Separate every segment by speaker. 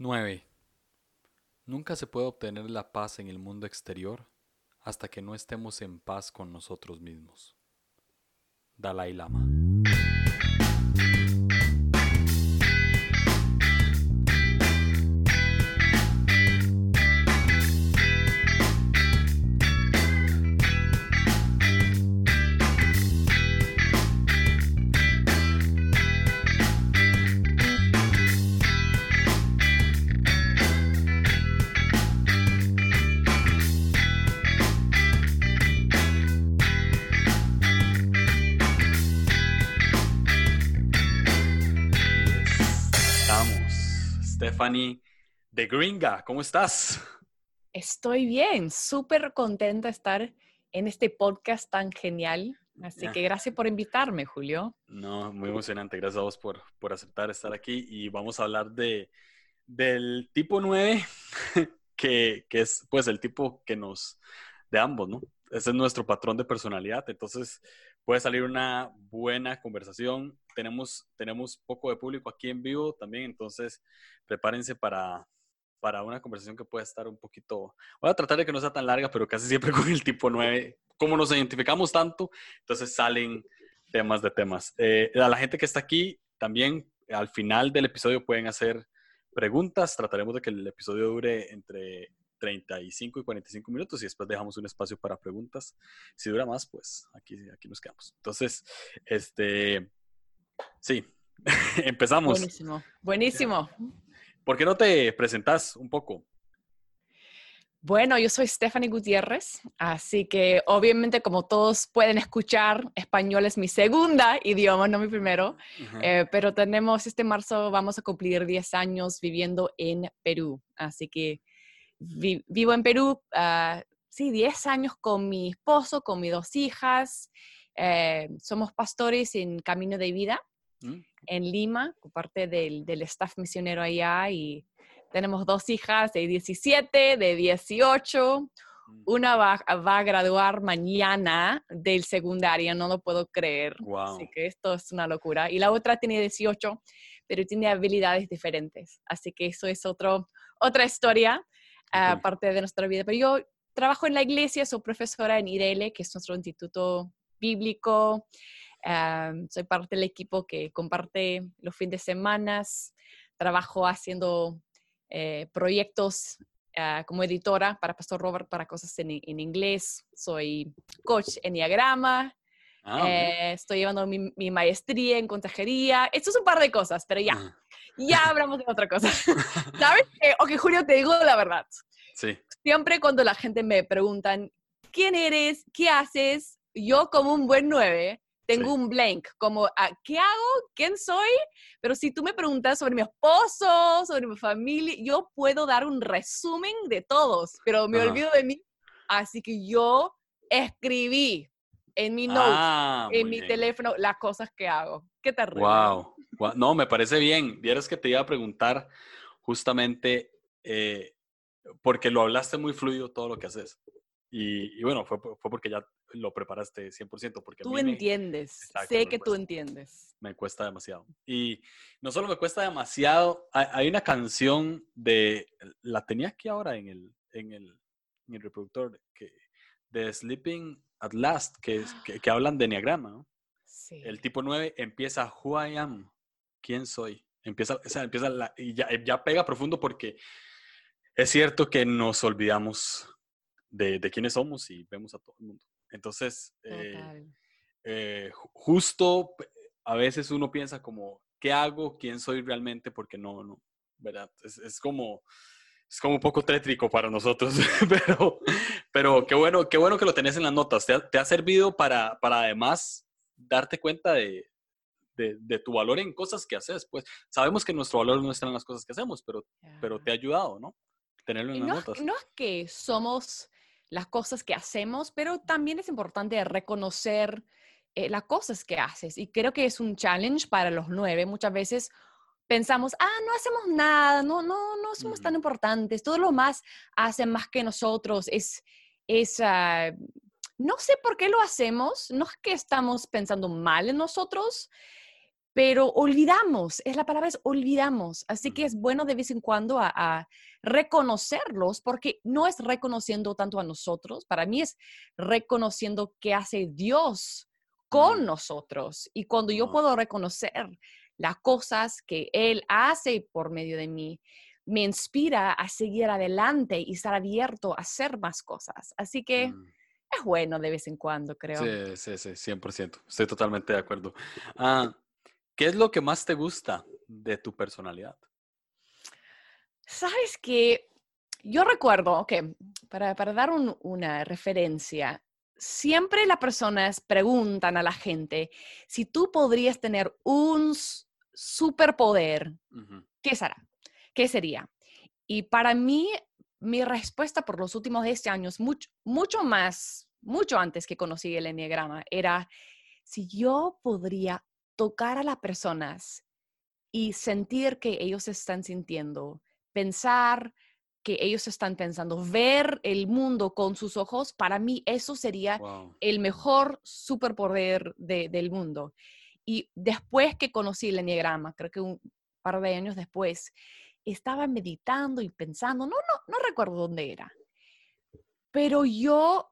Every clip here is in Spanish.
Speaker 1: 9. Nunca se puede obtener la paz en el mundo exterior hasta que no estemos en paz con nosotros mismos. Dalai Lama. Stephanie de Gringa, ¿cómo estás?
Speaker 2: Estoy bien, súper contenta de estar en este podcast tan genial. Así que gracias por invitarme, Julio.
Speaker 1: No, muy emocionante. Gracias a vos por, por aceptar estar aquí y vamos a hablar de, del tipo 9, que, que es pues el tipo que nos, de ambos, ¿no? Ese es nuestro patrón de personalidad, entonces puede salir una buena conversación. Tenemos, tenemos poco de público aquí en vivo también, entonces prepárense para, para una conversación que pueda estar un poquito... Voy a tratar de que no sea tan larga, pero casi siempre con el tipo 9, como nos identificamos tanto, entonces salen temas de temas. Eh, a la gente que está aquí, también al final del episodio pueden hacer preguntas. Trataremos de que el episodio dure entre 35 y 45 minutos y después dejamos un espacio para preguntas. Si dura más, pues aquí, aquí nos quedamos. Entonces, este, sí, empezamos.
Speaker 2: Buenísimo, buenísimo.
Speaker 1: ¿Por qué no te presentas un poco?
Speaker 2: Bueno, yo soy Stephanie Gutiérrez, así que obviamente como todos pueden escuchar, español es mi segunda idioma, no mi primero,
Speaker 1: Ajá.
Speaker 2: Eh, pero tenemos este marzo, vamos a cumplir 10 años viviendo en Perú, así que vi- vivo en Perú, ah, sí, 10 años con mi esposo, con mis dos hijas, eh, somos pastores en Camino de Vida
Speaker 1: ¿Mm?
Speaker 2: en Lima, parte del, del staff misionero allá y tenemos dos hijas de 17, de 18.
Speaker 1: Mm.
Speaker 2: Una va, va a graduar mañana del secundario, no lo puedo creer.
Speaker 1: Wow.
Speaker 2: Así que esto es una locura. Y la otra tiene 18, pero tiene habilidades diferentes. Así que eso es otro, otra historia,
Speaker 1: Ok.
Speaker 2: parte de nuestra vida. Pero yo trabajo en la iglesia, soy profesora en IRL, que es nuestro instituto bíblico. Ah, soy parte del equipo que comparte los fines de semana. Trabajo haciendo eh, proyectos ah, como editora para Pastor Robert para cosas en, en inglés. Soy coach en diagrama.
Speaker 1: Ah.
Speaker 2: Eh, estoy llevando mi, mi maestría en consejería. Esto es un par de cosas, pero ya. Ya hablamos de otra cosa. ¿Sabes? Eh, ok, Julio, te digo la verdad.
Speaker 1: Sí.
Speaker 2: Siempre cuando la gente me preguntan, ¿quién eres? ¿Qué haces? Yo como un buen nueve tengo
Speaker 1: Sí.
Speaker 2: un blank, como, ah, ¿qué hago? ¿Quién soy? Pero si tú me preguntas sobre mi esposo, sobre mi familia, yo puedo dar un resumen de todos, pero me
Speaker 1: Ajá.
Speaker 2: olvido de mí. Así que yo escribí en mi
Speaker 1: Ah,
Speaker 2: en
Speaker 1: muy
Speaker 2: mi
Speaker 1: bien.
Speaker 2: teléfono, las cosas que hago. Qué terrible.
Speaker 1: Wow. No, me parece bien. Vieras que te iba a preguntar justamente eh, porque lo hablaste muy fluido todo lo que haces. Y, y bueno, fue, por- fue porque ya lo preparaste 100%, porque
Speaker 2: Tú
Speaker 1: me-
Speaker 2: entiendes,
Speaker 1: Exacto,
Speaker 2: sé que tú entiendes.
Speaker 1: me cuesta demasiado. Y no solo me cuesta demasiado, hay, hay una canción de, la tenía aquí ahora en el, en el, en el reproductor, que, de Sleeping at Last, que, que, que hablan de Enneagrama, ¿no?
Speaker 2: Sí.
Speaker 1: El tipo 9 empieza Who I am, quién soy. Empieza, o sea, empieza la- y ya, ya pega profundo porque es cierto que nos olvidamos de, de quiénes somos y vemos a todo el mundo. Entonces, eh, eh, ju- justo a veces uno piensa como, ¿qué hago? ¿Quién soy realmente? Porque no, no, ¿verdad? Es, es como, es como un poco tétrico para nosotros, pero, pero qué bueno, qué bueno que lo tenés en las notas. ¿Te ha, te ha servido para, para además darte cuenta de, de, de tu valor en cosas que haces? Pues sabemos que nuestro valor no está en las cosas que hacemos, pero, pero te ha ayudado, ¿no? Tenerlo en
Speaker 2: Y
Speaker 1: las
Speaker 2: no,
Speaker 1: notas.
Speaker 2: no es que somos las cosas que hacemos, pero también es importante reconocer eh, las cosas que haces. Y creo que es un challenge para los nueve. Muchas veces pensamos, ah, no hacemos nada, no, no, no somos tan
Speaker 1: Ujú.
Speaker 2: importantes, todo lo más hacen más que nosotros. Es, es ah, no sé por qué lo hacemos, no es que estamos pensando mal en nosotros, pero olvidamos, es la palabra es olvidamos, así que es bueno de vez en cuando a, reconocerlos, porque no es reconociendo tanto a nosotros, para mí es reconociendo qué hace Dios con nosotros. Y cuando yo puedo reconocer las cosas que Él hace por medio de mí, me inspira a seguir adelante y estar abierto a hacer más cosas. Así que mm. es bueno de vez en cuando, creo.
Speaker 1: Sí, sí, sí, 100%. Estoy totalmente de acuerdo. Ah, ¿Qué es lo que más te gusta de tu personalidad?
Speaker 2: Sabes que yo recuerdo, ok, para, para dar una referencia, siempre las personas preguntan a la gente si tú podrías tener un superpoder, ¿qué será? ¿Qué sería? Y para mí, mi respuesta por los últimos 10 años, mucho, mucho más, mucho antes que conocí el enneagrama, era si yo podría tocar a las personas y sentir que ellos están sintiendo, pensar que ellos están pensando, ver el mundo con sus ojos, para mí eso sería el mejor superpoder del mundo. Y después que conocí el enneagrama, creo que un par de años después, estaba meditando y pensando, no, no, no recuerdo dónde era, pero yo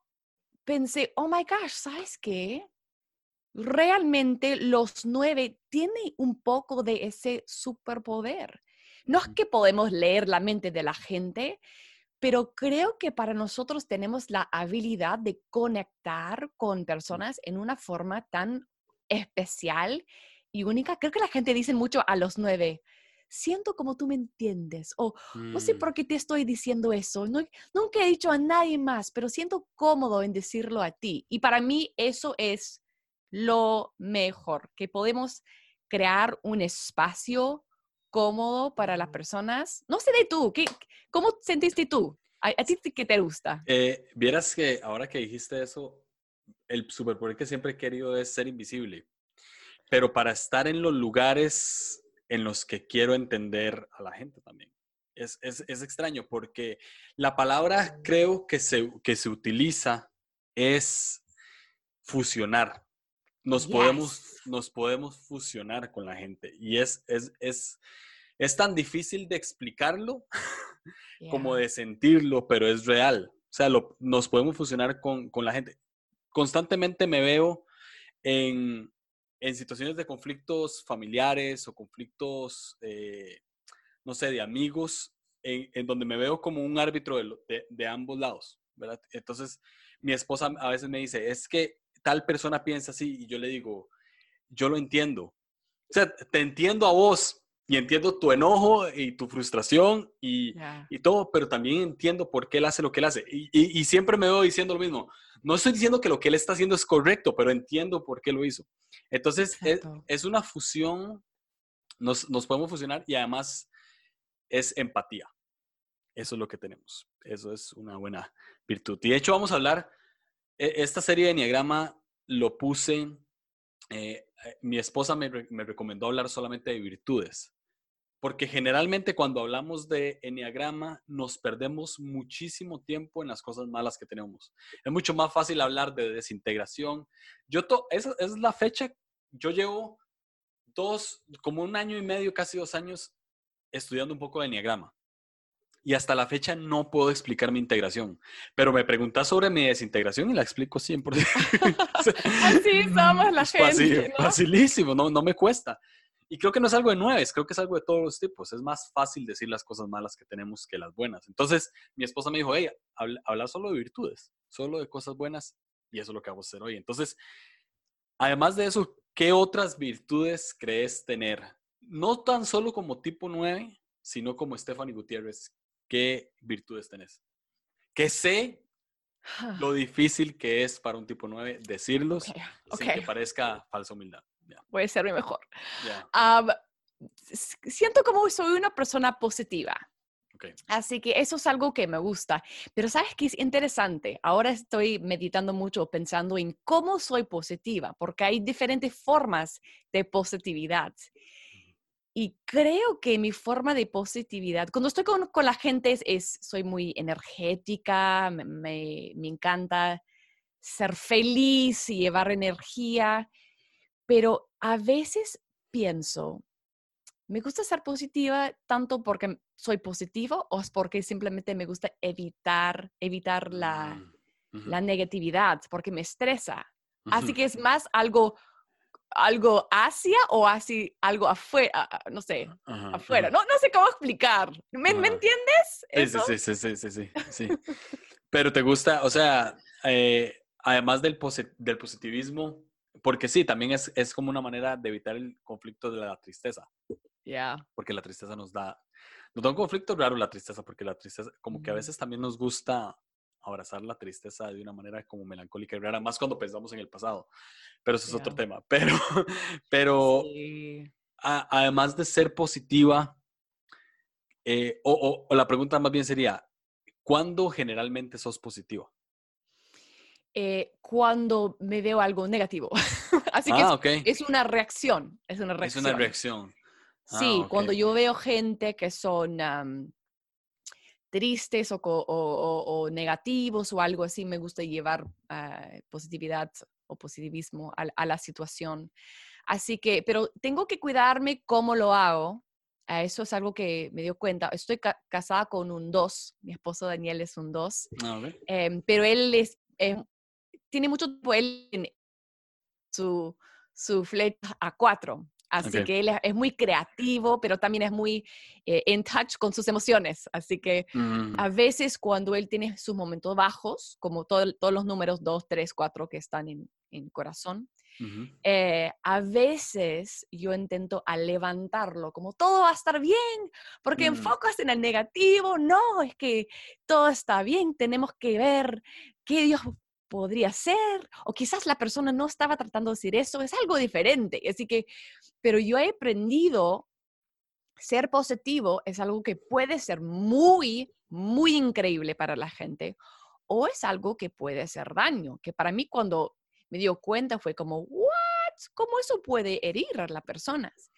Speaker 2: pensé, oh my gosh, ¿sabes qué? Realmente los nueve tienen un poco de ese superpoder. No es que podemos leer la mente de la gente, pero creo que para nosotros tenemos la habilidad de conectar con personas en una forma tan especial y única. Creo que la gente dice mucho a los nueve, siento como tú me entiendes, o no sé mm. por qué te estoy diciendo eso, no, nunca he dicho a nadie más, pero siento cómodo en decirlo a ti. Y para mí eso es lo mejor, que podemos crear un espacio cómodo para las personas. No sé de tú, ¿qué, ¿cómo sentiste tú? ¿A, ti qué te gusta?
Speaker 1: Eh, vieras que ahora que dijiste eso, el superpoder que siempre he querido es ser invisible, pero para estar en los lugares en los que quiero entender a la gente también. Es, es, es extraño porque la palabra creo que se, que se utiliza es fusionar nos, podemos, nos podemos fusionar con la gente. Y es, es, es, es tan difícil de explicarlo como de sentirlo, pero es real. O sea, lo, nos podemos fusionar con, con, la gente. Constantemente me veo en, en situaciones de conflictos familiares o conflictos, eh, no sé, de amigos, en, en, donde me veo como un árbitro de, de, de ambos lados, ¿verdad? Entonces, mi esposa a veces me dice, es que tal persona piensa así y yo le digo, yo lo entiendo. O sea, te entiendo a vos y entiendo tu enojo y tu frustración y, y todo, pero también entiendo por qué él hace lo que él hace. Y, y, siempre me veo diciendo lo mismo. No estoy diciendo que lo que él está haciendo es correcto, pero entiendo por qué lo hizo. Entonces, es, es, una fusión, nos, nos podemos fusionar y además es empatía. Eso es lo que tenemos. Eso es una buena virtud. Y de hecho, vamos a hablar esta serie de Enneagrama lo puse, eh, mi esposa me, recomendó hablar solamente de virtudes, porque generalmente cuando hablamos de Enneagrama nos perdemos muchísimo tiempo en las cosas malas que tenemos. Es mucho más fácil hablar de desintegración. Yo, esa, es la fecha, yo llevo dos, como un año y medio, casi dos años estudiando un poco de Enneagrama y hasta la fecha no puedo explicar mi integración. Pero me preguntas sobre mi desintegración y la explico 100%.
Speaker 2: Así somos la gente.
Speaker 1: Facilísimo, no, no me cuesta. Y creo que no es algo de nueves, creo que es algo de todos los tipos. Es más fácil decir las cosas malas que tenemos que las buenas. Entonces, mi esposa me dijo, hey, habla, solo de virtudes, solo de cosas buenas, y eso es lo que vamos a hacer hoy. Entonces, además de eso, ¿qué otras virtudes crees tener? No tan solo como tipo 9, sino como Stephanie Gutiérrez, ¿qué virtudes tenés? Que sé lo difícil que es para un tipo 9 decirlos sin que parezca falsa humildad.
Speaker 2: Puede ser mi mejor. siento como soy una persona positiva. Así que eso es algo que me gusta. Pero sabes que es interesante. Ahora estoy meditando mucho, pensando en cómo soy positiva, porque hay diferentes formas de positividad. Y creo que mi forma de positividad, cuando estoy con, con la gente, es, soy muy energética, me, me, encanta ser feliz y llevar energía, pero a veces pienso, ¿me gusta ser positiva tanto porque soy positivo o es porque simplemente me gusta evitar, evitar la,
Speaker 1: Mm,
Speaker 2: la negatividad, porque me estresa? Así que es más algo, algo hacia o así algo afuera, no sé,
Speaker 1: Ajá,
Speaker 2: afuera.
Speaker 1: ajá,
Speaker 2: No, no sé cómo explicar. ¿Me, me entiendes
Speaker 1: Sí, sí,
Speaker 2: eso?
Speaker 1: sí, sí, sí, sí, sí, sí. Pero te gusta, o sea, eh, además del, posi- del positivismo, porque sí, también es, es como una manera de evitar el conflicto de la tristeza,
Speaker 2: Ya.
Speaker 1: porque la tristeza nos da, nos da un conflicto raro la tristeza, porque la tristeza, como que a veces también nos gusta abrazar la tristeza de una manera como melancólica y rara, más cuando pensamos en el pasado, pero eso es otro tema. Pero, pero
Speaker 2: Sí.
Speaker 1: a- además de ser positiva, eh, o, o- o la pregunta más bien sería, ¿cuándo generalmente sos positiva?
Speaker 2: eh, cuando me veo algo negativo. Así que es,
Speaker 1: Ah,
Speaker 2: es una reacción, es una
Speaker 1: Es una
Speaker 2: reacción.
Speaker 1: reacción. Ah,
Speaker 2: Sí, cuando yo veo gente que son tristes o, o- o- o negativos o algo así, me gusta llevar ah, positividad o positivismo a, a la situación. Así que, pero tengo que cuidarme cómo lo hago. Ah, Eso es algo que me dio cuenta. Estoy ca- casada con un 2, mi esposo Daniel es un 2,
Speaker 1: Ah, ok.
Speaker 2: em, pero él es, em, tiene mucho tiempo él en su, su flecha a 4. Así
Speaker 1: Ok.
Speaker 2: que él es, es muy creativo, pero también es muy eh, in touch con sus emociones. Así que
Speaker 1: Mm,
Speaker 2: a veces cuando él tiene sus momentos bajos, como todo- todos los números 2, 3, 4 que están en, en corazón, eh, a veces yo intento a levantarlo, como todo va a estar bien, porque
Speaker 1: Mm.
Speaker 2: enfocas en el negativo, no, es que todo está bien, tenemos que ver qué Dios podría ser, o quizás la persona no estaba tratando de decir eso, es algo diferente, así que, pero yo he aprendido ser positivo es algo que puede ser muy, muy increíble para la gente o es algo que puede hacer daño, que para mí cuando me dio cuenta fue como, ¿what? ¿Cómo eso puede herir a las personas?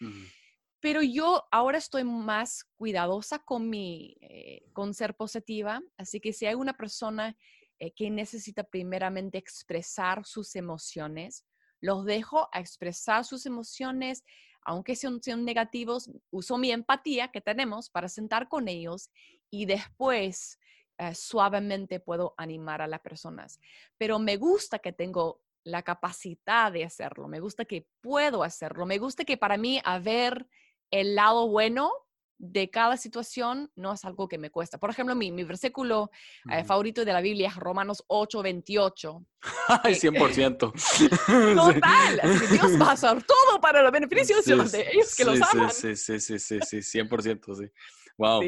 Speaker 2: Pero yo ahora estoy más cuidadosa con mi, eh, con ser positiva, así que si hay una persona eh, que necesita primeramente expresar sus emociones, los dejo a expresar sus emociones, aunque sean, negativos, uso mi empatía que tenemos para sentar con ellos y después eh, suavemente puedo animar a las personas. Pero me gusta que tengo la capacidad de hacerlo, me gusta que puedo hacerlo, me gusta que para mí haber el lado bueno de cada situación no es algo que me cuesta. Por ejemplo, mi, mi versículo eh,
Speaker 1: Ujú.
Speaker 2: favorito de la Biblia es Romanos 8, 28.
Speaker 1: Ay,
Speaker 2: que-
Speaker 1: 100%.
Speaker 2: Total, así que Dios va a hacer todo para los beneficios
Speaker 1: Sí,
Speaker 2: de los ellos que los
Speaker 1: sí,
Speaker 2: aman.
Speaker 1: Sí, sí, sí, sí, sí, sí, 100%, sí. Wow,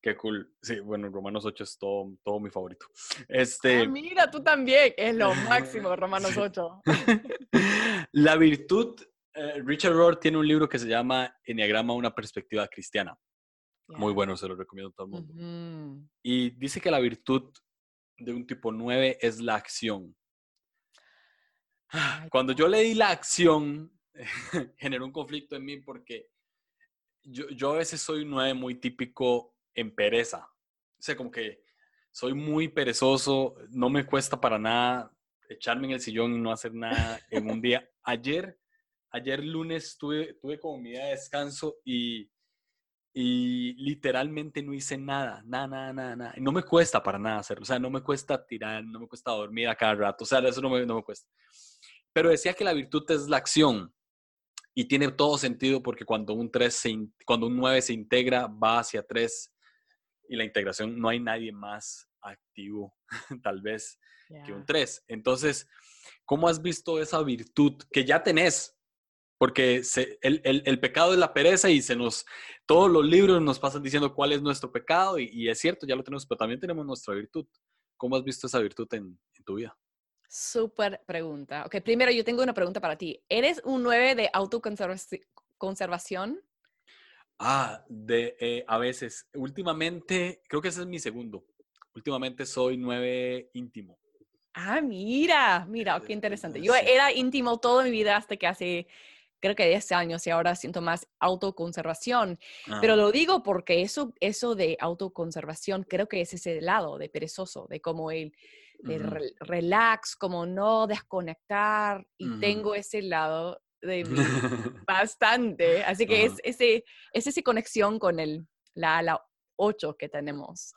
Speaker 1: qué cool. Sí, bueno, Romanos 8 es todo, todo mi favorito.
Speaker 2: Ah,
Speaker 1: Este,
Speaker 2: mira, tú también, es lo máximo, Romanos
Speaker 1: Sí.
Speaker 2: 8.
Speaker 1: La virtud, eh, Richard Rohr tiene un libro que se llama Enneagrama, una perspectiva cristiana. Muy bueno, se lo recomiendo a todo el mundo. Y dice que la virtud de un tipo 9 es la acción.
Speaker 2: Ay,
Speaker 1: Cuando yo leí la acción, generó un conflicto en mí porque yo, yo a veces soy un 9 muy típico en pereza. O sea, como que soy muy perezoso, no me cuesta para nada echarme en el sillón y no hacer nada en un día. Ayer, ayer lunes tuve, tuve como mi día de descanso y, y literalmente no hice nada, nada, nada, nada, nada. Y no me cuesta para nada hacerlo. O sea, no me cuesta tirar, no me cuesta dormir a cada rato. O sea, eso no me, no me cuesta. Pero decía que la virtud es la acción. Y tiene todo sentido porque cuando un 3 se cuando un 9 se integra, va hacia 3 y la integración no hay nadie más activo, tal vez, que un
Speaker 2: ya.
Speaker 1: 3. Entonces, ¿cómo has visto esa virtud que ya tenés? Porque se- el, el- el pecado es la pereza y se nos, todos los libros nos pasan diciendo cuál es nuestro pecado y, y es cierto, ya lo tenemos, pero también tenemos nuestra virtud. ¿Cómo has visto esa virtud en, en tu vida?
Speaker 2: Súper pregunta. Ok, primero yo tengo una pregunta para ti. ¿Eres un 9 de autoconservación?
Speaker 1: Ah, de, eh, a veces, últimamente, creo que ese es mi segundo. Últimamente soy 9 íntimo.
Speaker 2: Ah, mira, mira, qué interesante. Yo era íntimo toda mi vida hasta que hace, creo que 10 años y ahora siento más autoconservación. Pero
Speaker 1: Ah,
Speaker 2: lo digo porque eso, eso de autoconservación creo que es ese lado de perezoso, de como el de
Speaker 1: ujú,
Speaker 2: re- relax, como no desconectar. Y
Speaker 1: ujú.
Speaker 2: tengo ese lado de mí bastante. Así que es, ese, es esa conexión con el, la, la 8 que tenemos.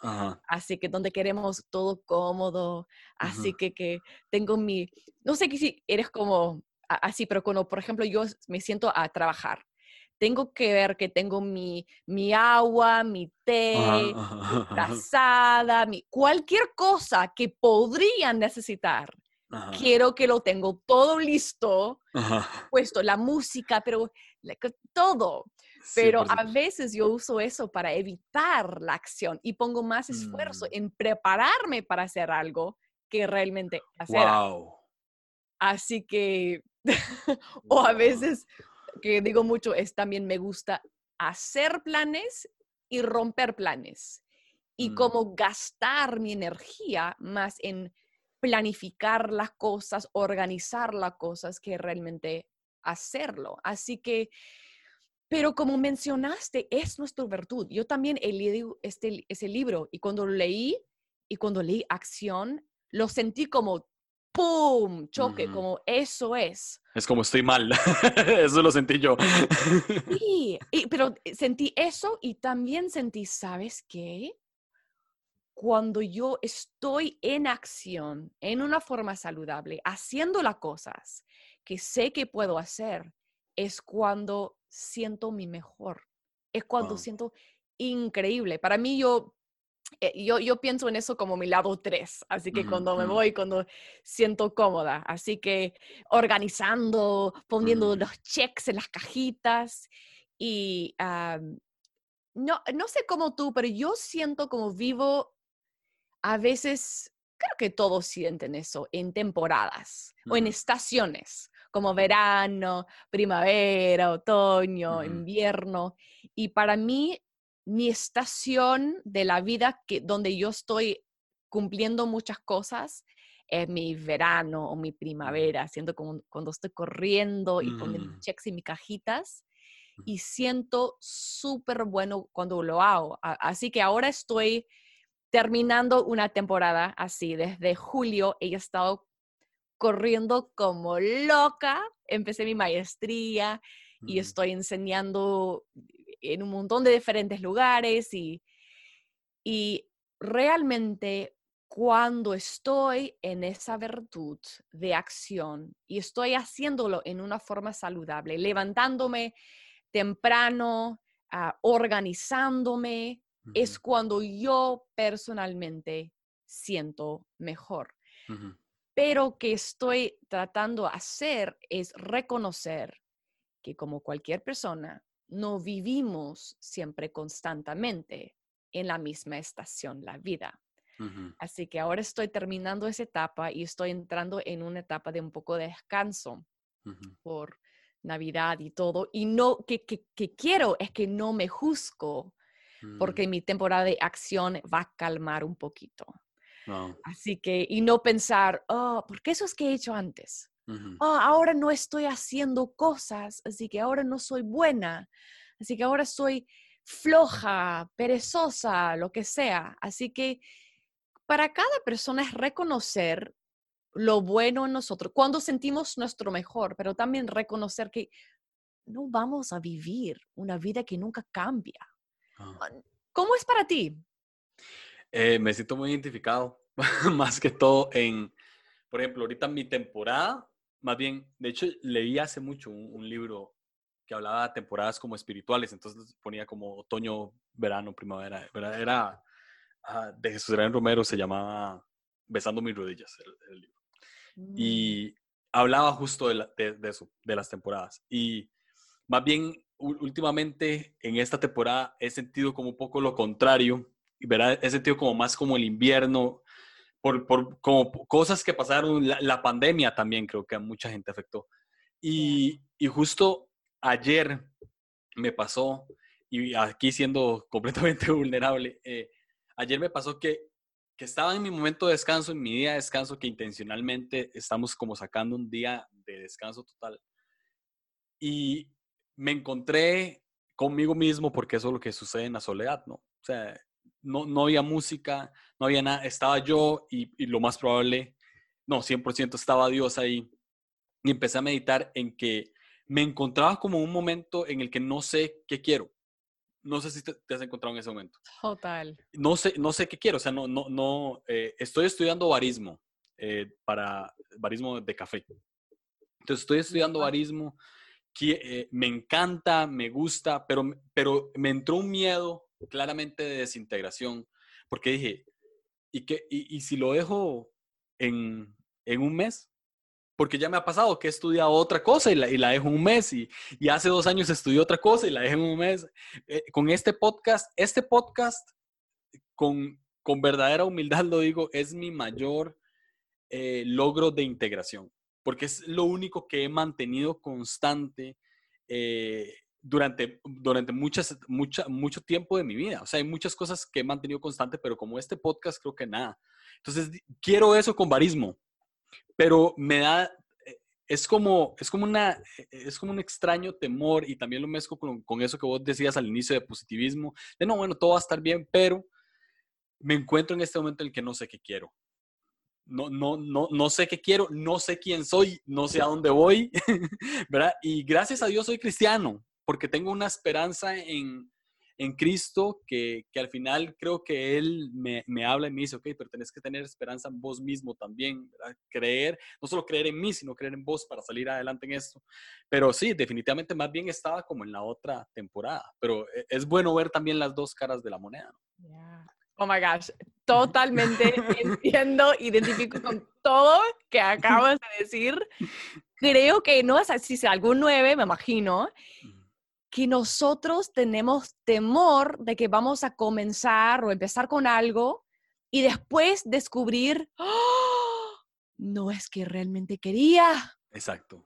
Speaker 2: Así que donde queremos todo cómodo. Así que, que tengo mi, no sé si eres como así, pero cuando, por ejemplo, yo me siento a trabajar tengo que ver que tengo mi, mi agua, mi té, mi trazada, mi, cualquier cosa que podrían necesitar. Quiero que lo tengo todo listo, puesto la música, pero todo. Pero a veces yo uso eso para evitar la acción y pongo más esfuerzo mm. en prepararme para hacer algo que realmente hacer. Wow. Así que, o a veces que digo mucho es también me gusta hacer planes y romper planes. Y mm. como gastar mi energía más en planificar las cosas, organizar las cosas, que realmente hacerlo. Así que, pero como mencionaste, es nuestra virtud. Yo también he leído este, ese libro y cuando lo leí y cuando leí acción, lo sentí como ¡pum! choque, como eso es.
Speaker 1: Es como estoy mal, eso lo sentí yo.
Speaker 2: sí, pero sentí eso y también sentí, ¿sabes qué? Cuando yo estoy en acción, en una forma saludable, haciendo las cosas que sé que puedo hacer, es cuando siento mi mejor. Es cuando siento increíble. Para mí, yo eh, yo, yo, pienso en eso como mi lado 3, así que cuando me voy, cuando siento cómoda, así que organizando, poniendo mm. los checks en las cajitas y no, no sé cómo tú, pero yo siento como vivo a veces, creo que todos sienten eso, en temporadas o en estaciones, como verano, primavera, otoño, invierno. Y para mí mi estación de la vida que, donde yo estoy cumpliendo muchas cosas es mi verano o mi primavera, siento como cuando estoy corriendo y poniendo mm. checks en mis cajitas y siento súper bueno cuando lo hago. Así que ahora estoy terminando una temporada así, desde julio he estado corriendo como loca, empecé mi maestría y estoy enseñando en un montón de diferentes lugares y, y realmente cuando estoy en esa virtud de acción y estoy haciéndolo en una forma saludable, levantándome temprano, ah, organizándome, es cuando yo personalmente siento mejor. Pero que estoy tratando de hacer es reconocer que como cualquier persona, no vivimos siempre constantemente en la misma estación, la vida. Así que ahora estoy terminando esa etapa y estoy entrando en una etapa de un poco de descanso por Navidad y todo. Y no, que, que, quiero es que no me juzgo porque mm. mi temporada de acción va a calmar un poquito. Así que, y no pensar, oh, porque eso es que he hecho antes. Oh, ahora no estoy haciendo cosas, así que ahora no soy buena, así que ahora soy floja, perezosa, lo que sea. Así que para cada persona es reconocer lo bueno en nosotros, cuando sentimos nuestro mejor, pero también reconocer que no vamos a vivir una vida que nunca cambia. Ah. Ah, ¿Cómo es para ti?
Speaker 1: Eh, me siento muy identificado, más que todo en, por ejemplo, ahorita mi temporada más bien, de hecho, leí hace mucho un, libro que hablaba de temporadas como espirituales, entonces ponía como otoño, verano, primavera. Era ah, de Jesús Adrián Romero, se llamaba Besando mis rodillas el, libro. Mm. Y hablaba justo de, de, eso, de las temporadas. Y más bien, últimamente en esta temporada he sentido como un poco lo contrario, ¿verdad? he sentido como más como el invierno, por, por como cosas que pasaron, la, pandemia también creo que a mucha gente afectó. Y, y, justo ayer me pasó, y aquí siendo completamente vulnerable, eh, ayer me pasó que, que estaba en mi momento de descanso, en mi día de descanso, que intencionalmente estamos como sacando un día de descanso total. Y me encontré conmigo mismo, porque eso es lo que sucede en la soledad, ¿no? O sea, no, no había música, no había nada, estaba yo y, lo más probable, no, 100% estaba Dios ahí. Y empecé a meditar en que me encontraba como un momento en el que no sé qué quiero. No sé si te, has encontrado en ese momento.
Speaker 2: Total.
Speaker 1: No sé, no sé qué quiero. O sea, no, no, no. Eh, estoy estudiando barismo eh, para barismo de café. Entonces estoy estudiando barismo. Que, eh, me encanta, me gusta, pero, pero me entró un miedo claramente de desintegración porque dije, ¿y, qué, y, si lo dejo en, en un mes? porque ya me ha pasado que he estudiado otra cosa y la, y la dejo un mes y, y, hace dos años estudié otra cosa y la dejé un mes. Eh, con este podcast, este podcast, con, con verdadera humildad lo digo, es mi mayor eh, logro de integración, porque es lo único que he mantenido constante eh, durante, durante muchas, mucha, mucho tiempo de mi vida. O sea, hay muchas cosas que he mantenido constante, pero como este podcast creo que nada. Entonces, quiero eso con barismo pero me da, eh, es como, es como, una, eh, es como un extraño temor y también lo mezclo con, con, eso que vos decías al inicio de positivismo, de no, bueno, todo va a estar bien, pero me encuentro en este momento en el que no sé qué quiero. No, no, no, no sé qué quiero, no sé quién soy, no sé a dónde voy, ¿verdad? Y gracias a Dios soy cristiano, porque tengo una esperanza en, en Cristo, que, que, al final creo que Él me, me, habla y me dice, ok, pero tenés que tener esperanza en vos mismo también, ¿verdad? creer, no solo creer en mí, sino creer en vos para salir adelante en esto. Pero sí, definitivamente más bien estaba como en la otra temporada, pero e, es bueno ver también las dos caras de la moneda.
Speaker 2: Yeah. Oh my gosh, totalmente entiendo, identifico con todo que acabas de decir. Creo que no es así, si algún nueve, me imagino, que nosotros tenemos temor de que vamos a comenzar o empezar con algo y después descubrir, ¡Oh! no es que realmente quería.
Speaker 1: Exacto.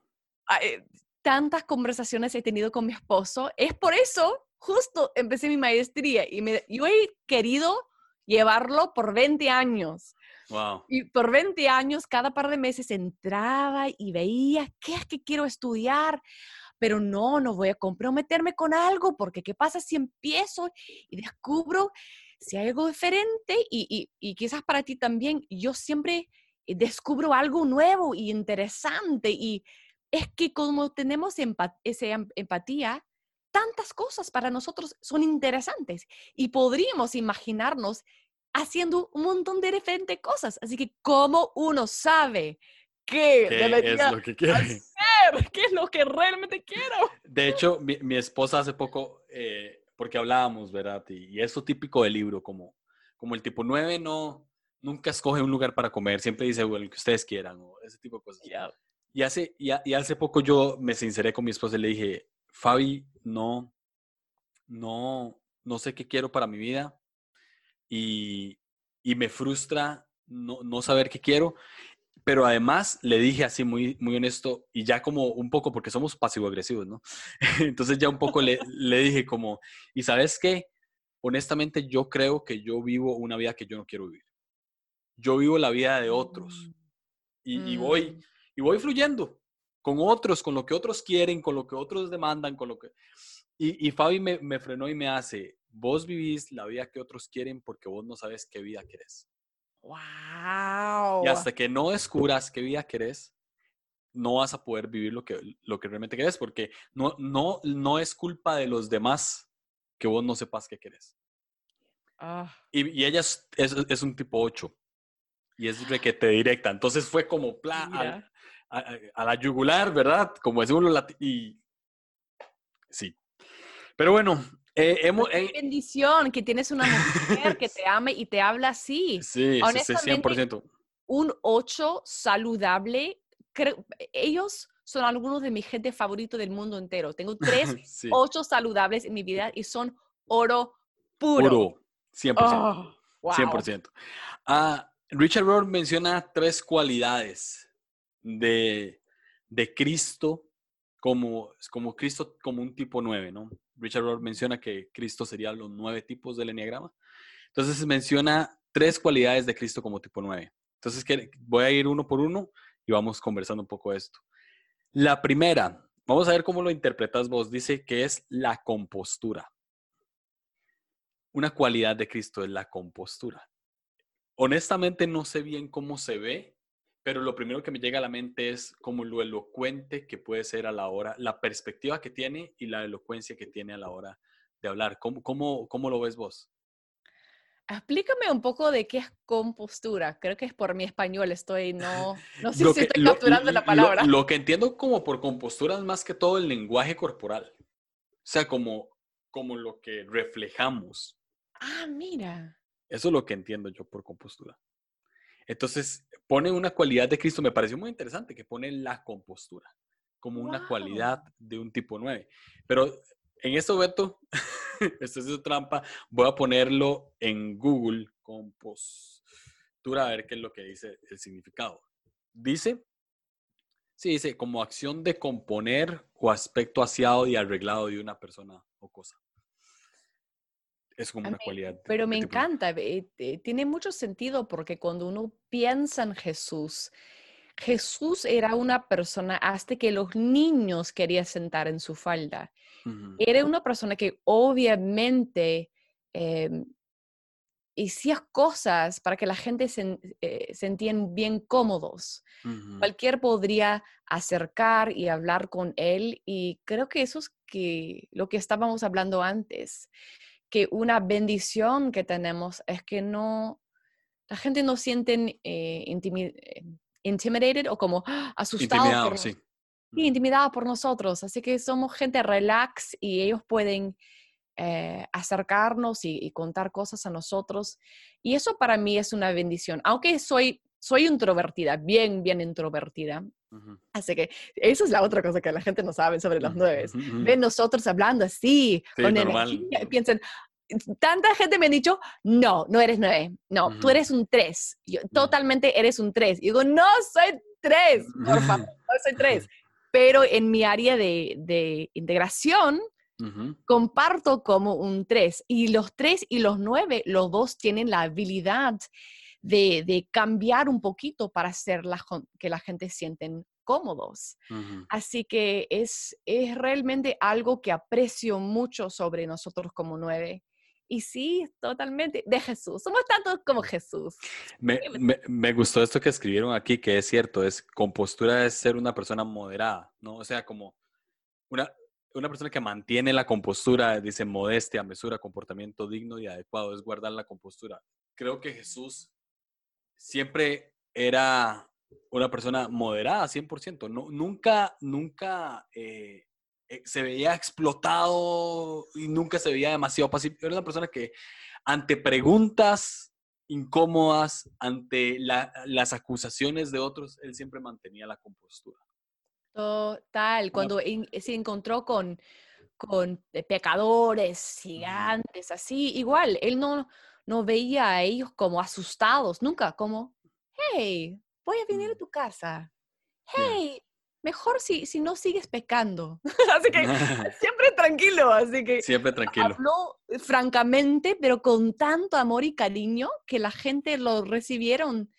Speaker 2: Eh, tantas conversaciones he tenido con mi esposo. Es por eso, justo empecé mi maestría y me, yo he querido llevarlo por 20 años.
Speaker 1: Wow.
Speaker 2: Y por 20 años, cada par de meses entraba y veía qué es que quiero estudiar pero no, no voy a comprometerme con algo porque ¿qué pasa si empiezo y descubro si hay algo diferente? Y, y, quizás para ti también, yo siempre eh, descubro algo nuevo y interesante y es que como tenemos esa em, empatía, tantas cosas para nosotros son interesantes y podríamos imaginarnos haciendo un montón de diferentes cosas. Así que, ¿cómo uno sabe qué,
Speaker 1: es lo que quiere?
Speaker 2: Hacer? ¿Qué es lo que realmente quiero?
Speaker 1: De hecho, mi, mi esposa hace poco, eh, porque hablábamos, ¿verdad? Y, y, eso típico del libro, como, como el tipo 9 no, nunca escoge un lugar para comer, siempre dice, bueno, el que ustedes quieran, o ese tipo de cosas.
Speaker 2: Yeah.
Speaker 1: Y, hace, y, y, hace poco yo me sinceré con mi esposa y le dije, Fabi, no, no, no sé qué quiero para mi vida y, y me frustra no, no saber qué quiero pero además le dije así muy, muy honesto y ya como un poco, porque somos pasivo-agresivos, ¿no? Entonces ya un poco le, le dije como, ¿y sabes qué? Honestamente yo creo que yo vivo una vida que yo no quiero vivir. Yo vivo la vida de otros y, y voy,
Speaker 2: Mm.
Speaker 1: y voy fluyendo con otros, con lo que otros quieren, con lo que otros demandan, con lo que... Y, y Fabi me, me frenó y me hace, vos vivís la vida que otros quieren porque vos no sabes qué vida querés.
Speaker 2: ¡Wow!
Speaker 1: Y hasta que no descubras qué vida querés, no vas a poder vivir lo que, lo que realmente querés, porque no, no, no es culpa de los demás que vos no sepas qué querés.
Speaker 2: Ah.
Speaker 1: Y, y, ella es, es, es, un tipo 8 y es requete directa. Entonces fue como pla, a, a, a, la yugular, ¿verdad? Como los latinos. Y sí. Pero bueno, eh, hemos,
Speaker 2: Qué bendición que tienes una mujer que te ame y te habla así.
Speaker 1: Sí, sí 100%.
Speaker 2: Un 8 saludable. Creo, ellos son algunos de mi gente favorito del mundo entero. Tengo tres sí. 8 saludables en mi vida y son oro puro.
Speaker 1: Puro, 100%. Oh, wow. 100%. Uh, Richard Rohr menciona tres cualidades de, de Cristo como, como Cristo como un tipo 9, ¿no? Richard Rohr menciona que Cristo sería los nueve tipos del Enneagrama. Entonces menciona tres cualidades de Cristo como tipo 9. Entonces voy a ir uno por uno y vamos conversando un poco de esto. La primera, vamos a ver cómo lo interpretas vos, dice que es la compostura. Una cualidad de Cristo es la compostura. Honestamente no sé bien cómo se ve, pero lo primero que me llega a la mente es como lo elocuente que puede ser a la hora, la perspectiva que tiene y la elocuencia que tiene a la hora de hablar. ¿Cómo, cómo, cómo lo ves vos?
Speaker 2: Explícame un poco de qué es compostura. Creo que es por mi español, estoy, no, no sé si estoy capturando la palabra.
Speaker 1: Lo, que entiendo como por compostura es más que todo el lenguaje corporal. O sea, como, como lo que reflejamos.
Speaker 2: Ah, mira.
Speaker 1: Eso es lo que entiendo yo por compostura. Entonces, pone una cualidad de Cristo, me pareció muy interesante, que pone la compostura como una cualidad de un tipo 9. Pero en este momento, esto es trampa, voy a ponerlo en Google, compostura, a ver qué es lo que dice el significado. Dice, sí, dice, como acción de componer o aspecto aseado y arreglado de una persona o cosa. Es como una cualidad.
Speaker 2: Pero me encanta, eh, tiene mucho sentido porque cuando uno piensa en Jesús, Jesús era una persona hasta que los niños querían sentar en su falda. Era una persona que obviamente eh, hacía cosas para que la gente se eh, sentían bien cómodos. Cualquier podría acercar y hablar con él y creo que eso es que, lo que estábamos hablando antes, que una bendición que tenemos es que no, la gente no siente eh, intimidated o como ¡ah! asustados. por, sí. intimidados por nosotros. Así que somos gente relax y ellos pueden eh, acercarnos y, contar cosas a nosotros. Y eso para mí es una bendición. Aunque soy, soy introvertida, bien, bien introvertida. Así que eso es la otra cosa que la gente no sabe sobre los nueve. Ven nosotros hablando así, con energía, piensan, tanta gente me ha dicho, no, no eres nueve, no, tú eres un tres, totalmente eres un tres. Y digo, no soy tres, por favor, no soy tres. Pero en mi área de, integración, comparto como un tres. Y los tres y los nueve, los dos tienen la habilidad de, cambiar un poquito para hacer la, que la gente sienten cómodos. Así que es, es realmente algo que aprecio mucho sobre nosotros como nueve y sí, totalmente, de Jesús. Somos tantos como Jesús.
Speaker 1: Me, me, gustó esto que escribieron aquí, que es cierto, es compostura es ser una persona moderada, ¿no? O sea, como una, una persona que mantiene la compostura, dice modestia, mesura, comportamiento digno y adecuado, es guardar la compostura. Creo que Jesús siempre era una persona moderada, 100%. No, nunca, nunca eh, eh, se veía explotado y nunca se veía demasiado pacífico. Era una persona que ante preguntas incómodas, ante las acusaciones de otros, él siempre mantenía la compostura.
Speaker 2: Total, cuando se encontró con, con eh, pecadores gigantes, así, igual, él no, no veía a ellos como asustados, nunca como, hey, voy a venir a mm. tu casa. Hey, mejor si, si no sigues pecando. así que siempre tranquilo, así que...
Speaker 1: Siempre tranquilo.
Speaker 2: Habló francamente, pero con tanto amor y cariño que la gente lo recibieron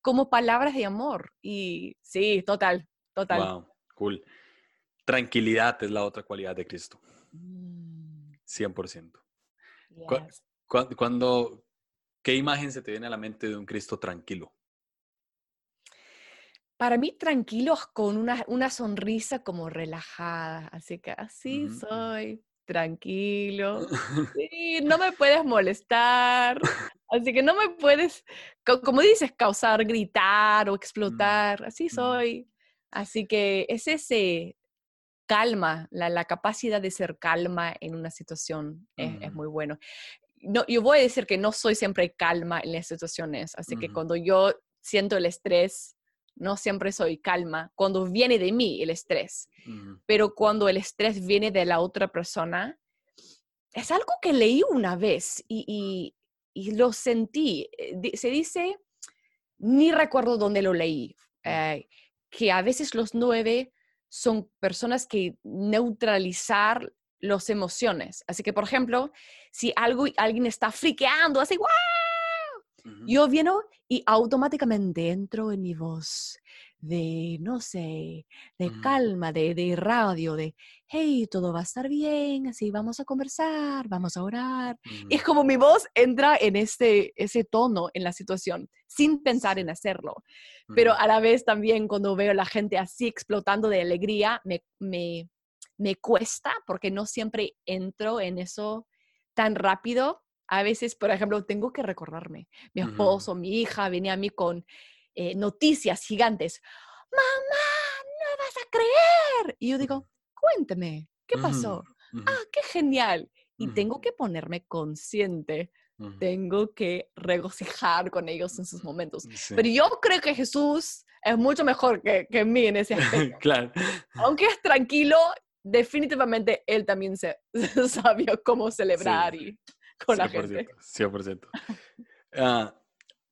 Speaker 2: como palabras de amor. Y sí, total, total.
Speaker 1: Wow, cool. Tranquilidad es la otra cualidad de Cristo. 100%. Mm. Cuando, ¿Qué imagen se te viene a la mente de un Cristo tranquilo?
Speaker 2: para mí tranquilos con una, una sonrisa como relajada, así que así soy, tranquilo, sí, no me puedes molestar, así que no me puedes, como dices, causar, gritar o explotar, así soy. Así que es ese calma, la, la capacidad de ser calma en una situación es, muy bueno. No, yo voy a decir que no soy siempre calma en las situaciones, así que cuando yo siento el estrés, no siempre soy calma cuando viene de mí el estrés, pero cuando el estrés viene de la otra persona, es algo que leí una vez y, lo sentí. Eh, se dice, ni recuerdo dónde lo leí, eh, que a veces los nueve son personas que neutralizar las emociones. Así que, por ejemplo, si algo, alguien está friqueando, así, ¡guau! Yo vieno y automáticamente entro en mi voz de, no sé, de calma, de, de radio, de, hey, todo va a estar bien, así vamos a conversar, vamos a orar. Y es como mi voz entra en este, ese tono en la situación, sin pensar en hacerlo. Pero a la vez también cuando veo a la gente así explotando de alegría, me, me, me cuesta porque no siempre entro en eso tan rápido. A veces, por ejemplo, tengo que recordarme. Mi esposo, mi hija venía a mí con eh, noticias gigantes. Mamá, no vas a creer. Y yo digo, cuénteme, ¿qué pasó? Ah, qué genial. Y tengo que ponerme consciente tengo que regocijar con ellos en sus momentos.
Speaker 1: Sí.
Speaker 2: Pero yo creo que Jesús es mucho mejor que, que mí en ese aspecto.
Speaker 1: Claro.
Speaker 2: Aunque es tranquilo, definitivamente él también se, sabía cómo celebrar y con la gente.
Speaker 1: 100%. 100%. Ah,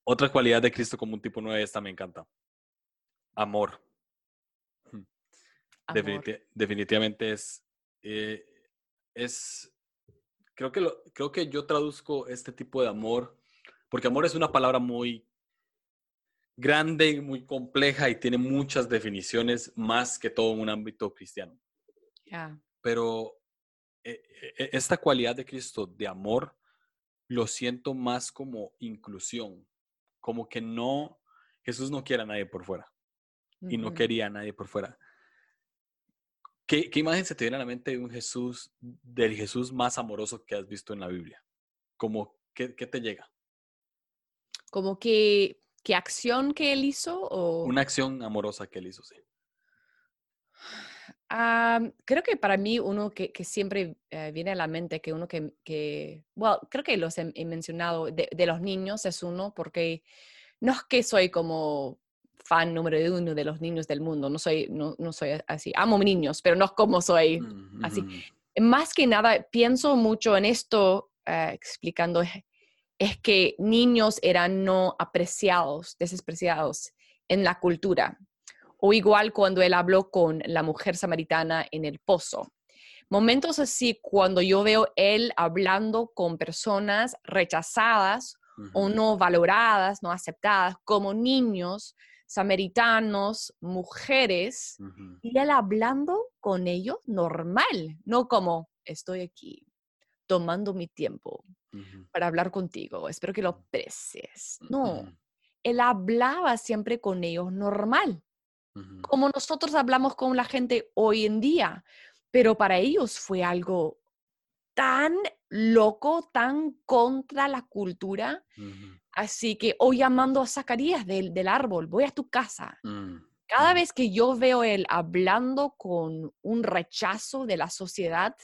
Speaker 1: otra cualidad de Cristo como un tipo 9, esta me encanta. Amor.
Speaker 2: Amor.
Speaker 1: Definiti- definitivamente es, eh, es, creo que, lo, creo que yo traduzco este tipo de amor, porque amor es una palabra muy grande y muy compleja y tiene muchas definiciones más que todo en un ámbito cristiano.
Speaker 2: Ya.
Speaker 1: Pero eh, esta cualidad de Cristo de amor lo siento más como inclusión, como que no, Jesús no quiere a nadie por fuera y no quería a nadie por fuera. ¿Qué, qué imagen se te viene a la mente de un Jesús, del Jesús más amoroso que has visto en la Biblia? Como, ¿qué, qué te llega?
Speaker 2: Como que, ¿qué acción que él hizo? O,
Speaker 1: Una acción amorosa que él hizo, sí.
Speaker 2: Ah, creo que para mí uno que, que siempre eh, viene a la mente, que uno que, que well, creo que los he, he mencionado, de, de los niños es uno, porque no es que soy como fan número uno de los niños del mundo, no soy, no, no soy así, amo niños, pero no es como soy
Speaker 1: Mm,
Speaker 2: así.
Speaker 1: ujú,
Speaker 2: Más que nada, pienso mucho en esto, eh, explicando, es, es que niños eran no apreciados, despreciados en la cultura. O igual cuando él habló con la mujer samaritana en el pozo. Momentos así, cuando yo veo él hablando con personas rechazadas o no valoradas, no aceptadas, como niños, samaritanos, mujeres, y él hablando con ellos normal, no como estoy aquí tomando mi tiempo para hablar contigo, espero que lo aprecies. No, él hablaba siempre con ellos normal, como nosotros hablamos con la gente hoy en día, pero para ellos fue algo tan loco, tan contra la cultura. Así que hoy llamando a Zacarías del, del árbol, voy a tu casa.
Speaker 1: mm,
Speaker 2: Cada
Speaker 1: ujú.
Speaker 2: vez que yo veo él hablando con un rechazo de la sociedad,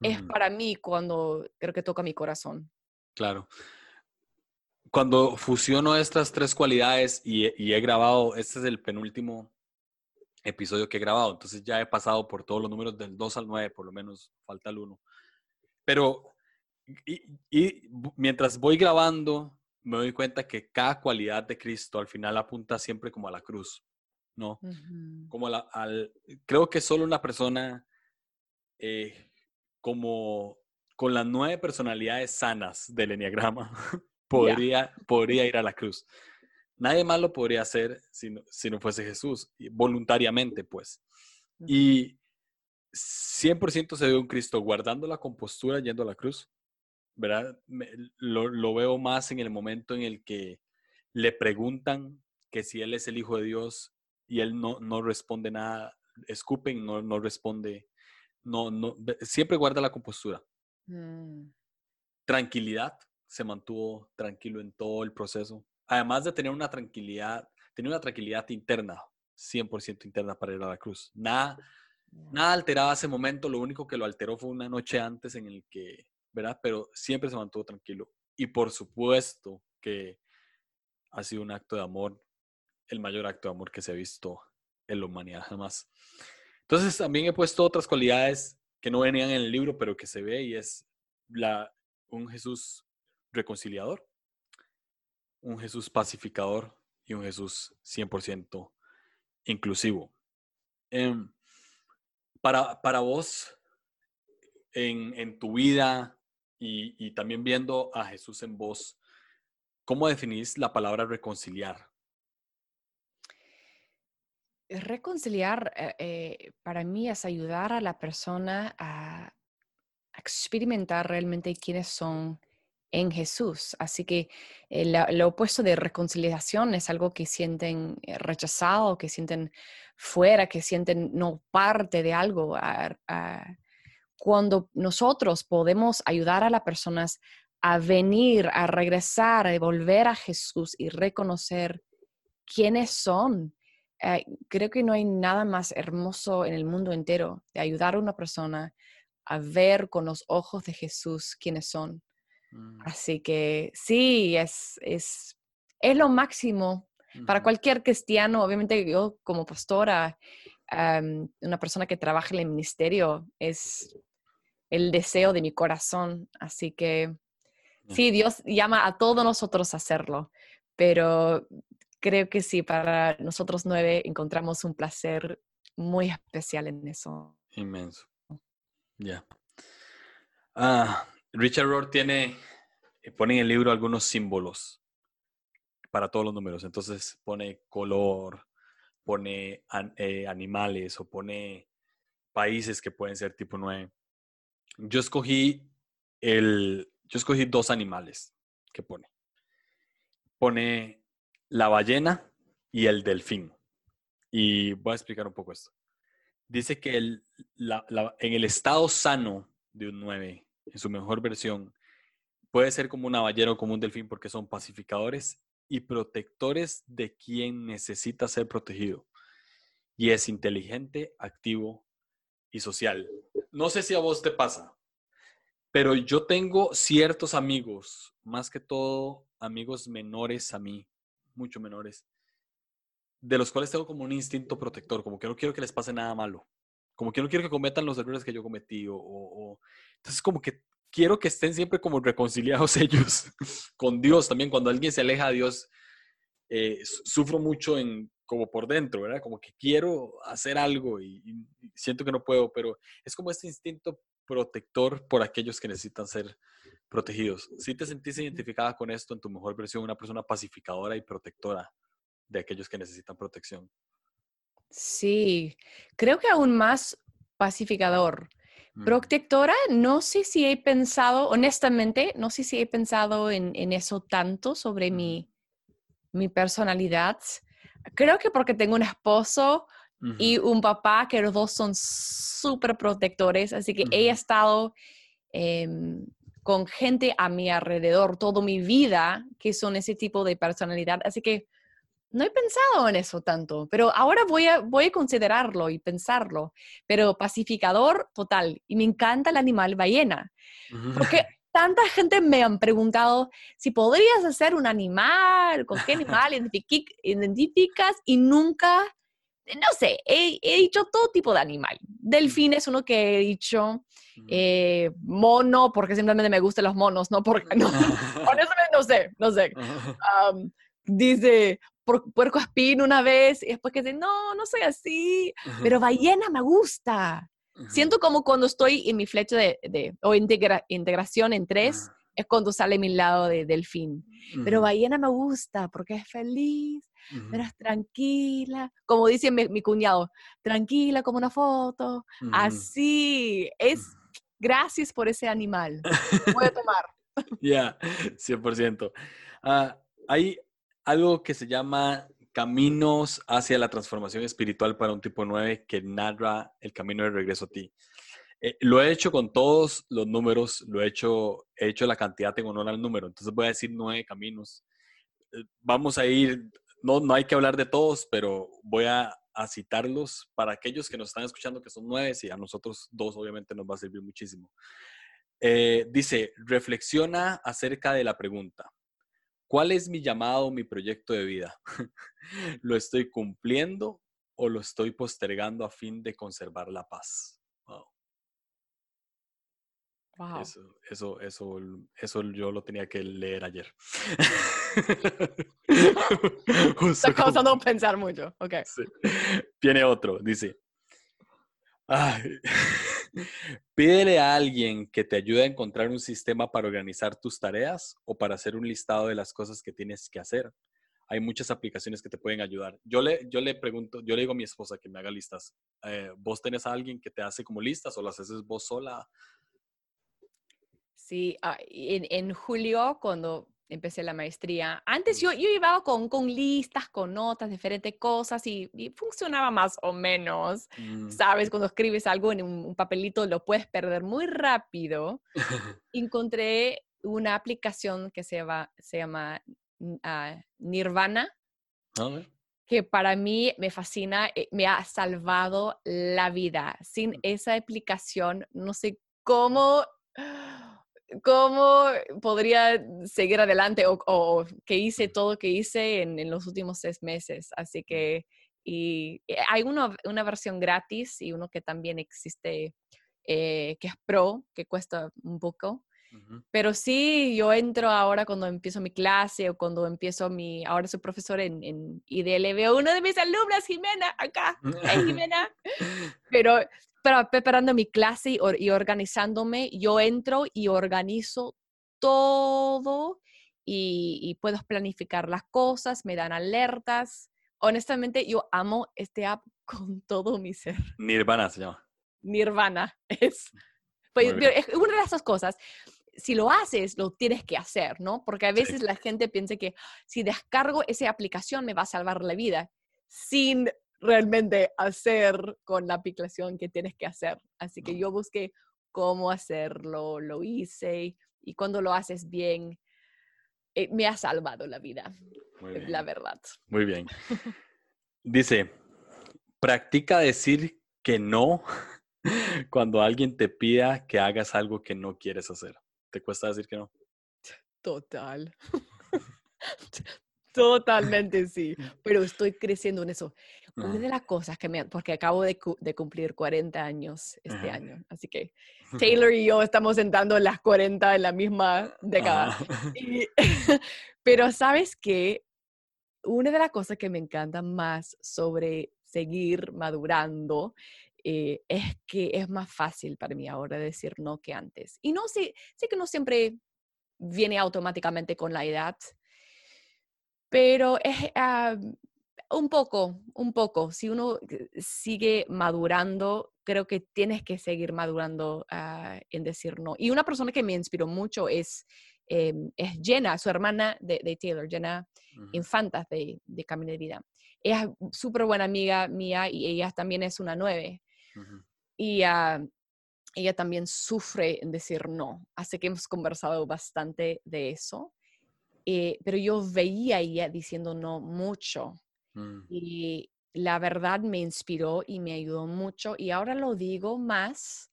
Speaker 2: es para mí cuando creo que toca mi corazón.
Speaker 1: Claro. Cuando fusiono estas tres cualidades y, y he grabado, este es el penúltimo episodio que he grabado, entonces ya he pasado por todos los números del 2 al 9, por lo menos falta el 1. Pero y, y mientras voy grabando, me doy cuenta que cada cualidad de Cristo al final apunta siempre como a la cruz, ¿no?
Speaker 2: Ujú.
Speaker 1: Como a la- al, creo que solo una persona eh, como con las nueve personalidades sanas del enneagrama podría, podría ir a la cruz. Nadie más lo podría hacer si no, si no fuese Jesús, voluntariamente, pues. Y 100% se ve un Cristo guardando la compostura yendo a la cruz, ¿verdad? Me- lo, lo veo más en el momento en el que le preguntan que si Él es el Hijo de Dios y Él no, no responde nada, escupen, no, no responde, no, no, siempre guarda la compostura.
Speaker 2: Mm.
Speaker 1: Tranquilidad, se mantuvo tranquilo en todo el proceso. Además de tener una tranquilidad, tenía una tranquilidad interna, 100% interna para ir a la cruz. Nada, nada alteraba ese momento, lo único que lo alteró fue una noche antes en el que, ¿verdad? Pero siempre se mantuvo tranquilo. Y por supuesto que ha sido un acto de amor, el mayor acto de amor que se ha visto en la humanidad jamás. Entonces también he puesto otras cualidades que no venían en el libro, pero que se ve y es un Jesús reconciliador, un Jesús pacificador y un Jesús 100% inclusivo. Em, para, para vos, en, en tu vida y, y también viendo a Jesús en vos, ¿cómo definís la palabra reconciliar?
Speaker 2: reconciliar eh, eh, para mí es ayudar a la persona a experimentar realmente quiénes son en Jesús. Así que el, opuesto de reconciliación es algo que sienten eh, rechazado, que sienten fuera, que sienten no parte de algo. cuando nosotros podemos ayudar a las personas a venir, a regresar, a volver a Jesús y reconocer quiénes son, eh, creo que no hay nada más hermoso en el mundo entero de ayudar a una persona a ver con los ojos de Jesús quiénes son. Mm. Así que sí, es, es, es lo máximo para cualquier cristiano. Obviamente yo como pastora, una persona que trabaja en el ministerio, es el deseo de mi corazón. Así que sí, Dios llama a todos nosotros a hacerlo, pero creo que sí, para nosotros nueve encontramos un placer muy especial en eso.
Speaker 1: Inmenso. Ya. Ah, Richard Rohr tiene, eh, pone en el libro algunos símbolos para todos los números. Entonces pone color, pone eh, animales o pone países que pueden ser tipo 9. Yo escogí el, yo escogí dos animales que pone. Pone la ballena y el delfín. Y voy a explicar un poco esto. Dice que el, en el estado sano de un 9 en su mejor versión, puede ser como una ballena o como un delfín porque son pacificadores y protectores de quien necesita ser protegido. Y es inteligente, activo y social. No sé si a vos te pasa, pero yo tengo ciertos amigos, más que todo amigos menores a mí, mucho menores, de los cuales tengo como un instinto protector, como que no quiero que les pase nada malo como que no quiero que cometan los errores que yo cometí o, entonces como que quiero que estén siempre como reconciliados ellos con Dios también cuando alguien se aleja de Dios eh, sufro mucho en como por dentro verdad como que quiero hacer algo y, siento que no puedo pero es como este instinto protector por aquellos que necesitan ser protegidos. Si te sentís identificada con esto en tu mejor versión una persona pacificadora y protectora de aquellos que necesitan protección
Speaker 2: Sí, creo que aún más pacificador. Protectora, no sé si he pensado, honestamente, no sé si he pensado en, eso tanto sobre mi, mi, personalidad. Creo que porque tengo un esposo y un papá que los dos son súper protectores, así que he estado em, con gente a mi alrededor toda mi vida que son ese tipo de personalidad, así que no he pensado en eso tanto, pero ahora voy a, voy a considerarlo y pensarlo. Pero pacificador total. Y me encanta el animal ballena. Porque tanta gente me han preguntado si podrías hacer un animal, con qué animal identificas y nunca, no sé, he, dicho todo tipo de animal. Delfín es uno que he dicho, eh, mono, porque simplemente me gustan los monos, no porque, no, honestamente no sé, no sé. dice puerco espín una vez y después que dice, no, no soy así, pero ballena me gusta. Siento como cuando estoy en mi flecha de, o integración en tres, es cuando sale mi lado de delfín. Pero ballena me gusta porque es feliz, pero es tranquila, como dice mi, cuñado, tranquila como una foto, así, es gracias por ese animal. Voy a tomar.
Speaker 1: Ya, 100%. Uh, hay, algo que se llama Caminos hacia la transformación espiritual para un tipo 9 que narra el camino de regreso a ti. Eh, lo he hecho con todos los números, lo he hecho, he hecho la cantidad en honor al número, entonces voy a decir nueve caminos. Eh, vamos a ir, no, no hay que hablar de todos, pero voy a, citarlos para aquellos que nos están escuchando, que son nueve, y a nosotros dos obviamente nos va a servir muchísimo. Eh, dice, reflexiona acerca de la pregunta, ¿Cuál es mi llamado, mi proyecto de vida? ¿Lo estoy cumpliendo o lo estoy postergando a fin de conservar la paz? Wow. Eso, eso, eso, eso yo lo tenía que leer ayer.
Speaker 2: Está causando pensar mucho. Okay.
Speaker 1: Viene otro, dice. Pídele a alguien que te ayude a encontrar un sistema para organizar tus tareas o para hacer un listado de las cosas que tienes que hacer. hay muchas aplicaciones que te pueden ayudar. Yo le, yo le pregunto, yo le digo a mi esposa que me haga listas. Eh, ¿Vos tenés a alguien que te hace como listas o las haces vos sola?
Speaker 2: Sí, ah, en, en julio, cuando empecé la maestría. Antes yo, yo iba con, con listas, con notas, diferentes cosas y, funcionaba más o menos.
Speaker 1: Mm.
Speaker 2: Sabes, cuando escribes algo en un, papelito lo puedes perder muy rápido. Encontré una aplicación que se, va, se llama ah, Nirvana. que para mí me fascina, eh, me ha salvado la vida. Sin mm. esa aplicación, no sé cómo ¿Cómo podría seguir adelante o, que hice todo lo que hice en, los últimos seis meses? Así que y, eh, hay una, una versión gratis y uno que también existe eh, que es pro, que cuesta un poco. Pero sí, yo entro ahora cuando empiezo mi clase o cuando empiezo mi, ahora soy profesor en, en IDL, veo una de mis alumnas, Jimena, acá, Jimena. Pero pero preparando mi clase y, organizándome, yo entro y organizo todo y, puedo planificar las cosas, me dan alertas. Honestamente, yo amo este app con todo mi ser.
Speaker 1: Nirvana se llama.
Speaker 2: Nirvana es, pues, es una de esas cosas. Si lo haces, lo tienes que hacer, ¿no? Porque a veces la gente piensa que si descargo esa aplicación me va a salvar la vida, sin realmente hacer con la aplicación que tienes que hacer. Así que yo busqué cómo hacerlo, lo hice y cuando lo haces bien, eh, me ha salvado la vida, la verdad.
Speaker 1: Muy bien. Dice, practica decir que no cuando alguien te pida que hagas algo que no quieres hacer. ¿Te cuesta decir que no?
Speaker 2: Total. Totalmente sí, pero estoy creciendo en eso. Una de las cosas que me, porque acabo de, cumplir 40 años este año, así que Taylor y yo estamos sentando las 40 en la misma década. pero sabes que una de las cosas que me encanta más sobre seguir madurando eh, es que es más fácil para mí ahora decir no que antes. Y no sé, sé que no siempre viene automáticamente con la edad, pero es ah, un poco, un poco. Si uno eh, sigue madurando, creo que tienes que seguir madurando ah, en decir no. Y una persona que me inspiró mucho es, em, es Jenna, su hermana de, Taylor, Jenna Infantas de, de, Camino de Vida. Ella es súper buena amiga mía y ella también es una nueve. Y ah, ella también sufre en decir no. Así que hemos conversado bastante de eso. Eh, pero yo veía ella diciendo no mucho. Mm. Y la verdad me inspiró y me ayudó mucho. Y ahora lo digo más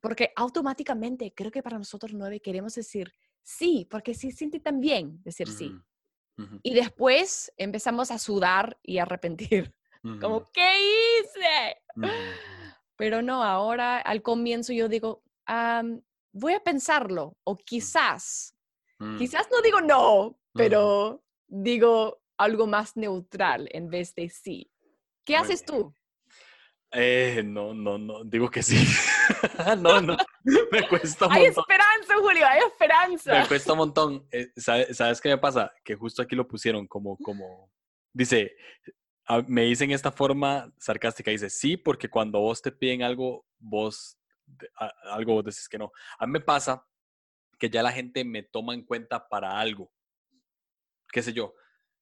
Speaker 2: porque automáticamente creo que para nosotros nueve queremos decir sí, porque se siente tan bien decir sí. Y después empezamos a sudar y a arrepentir. Como, ¿qué hice? Pero no, ahora al comienzo yo digo, voy a pensarlo o mm. quizás Mm. Quizás no digo no, pero digo algo más neutral en vez de sí. ¿Qué haces tú?
Speaker 1: Eh, no, no, no, digo que sí. no, no, me cuesta
Speaker 2: un montón. Hay esperanza, Julio, hay esperanza.
Speaker 1: Me cuesta un montón. Eh, ¿sabes, qué me pasa? Que justo aquí lo pusieron como, como, dice, me dicen esta forma sarcástica, dice, sí, porque cuando vos te piden algo, vos, algo vos decís que no. A mí me pasa que ya la gente me toma en cuenta para algo. Qué sé yo.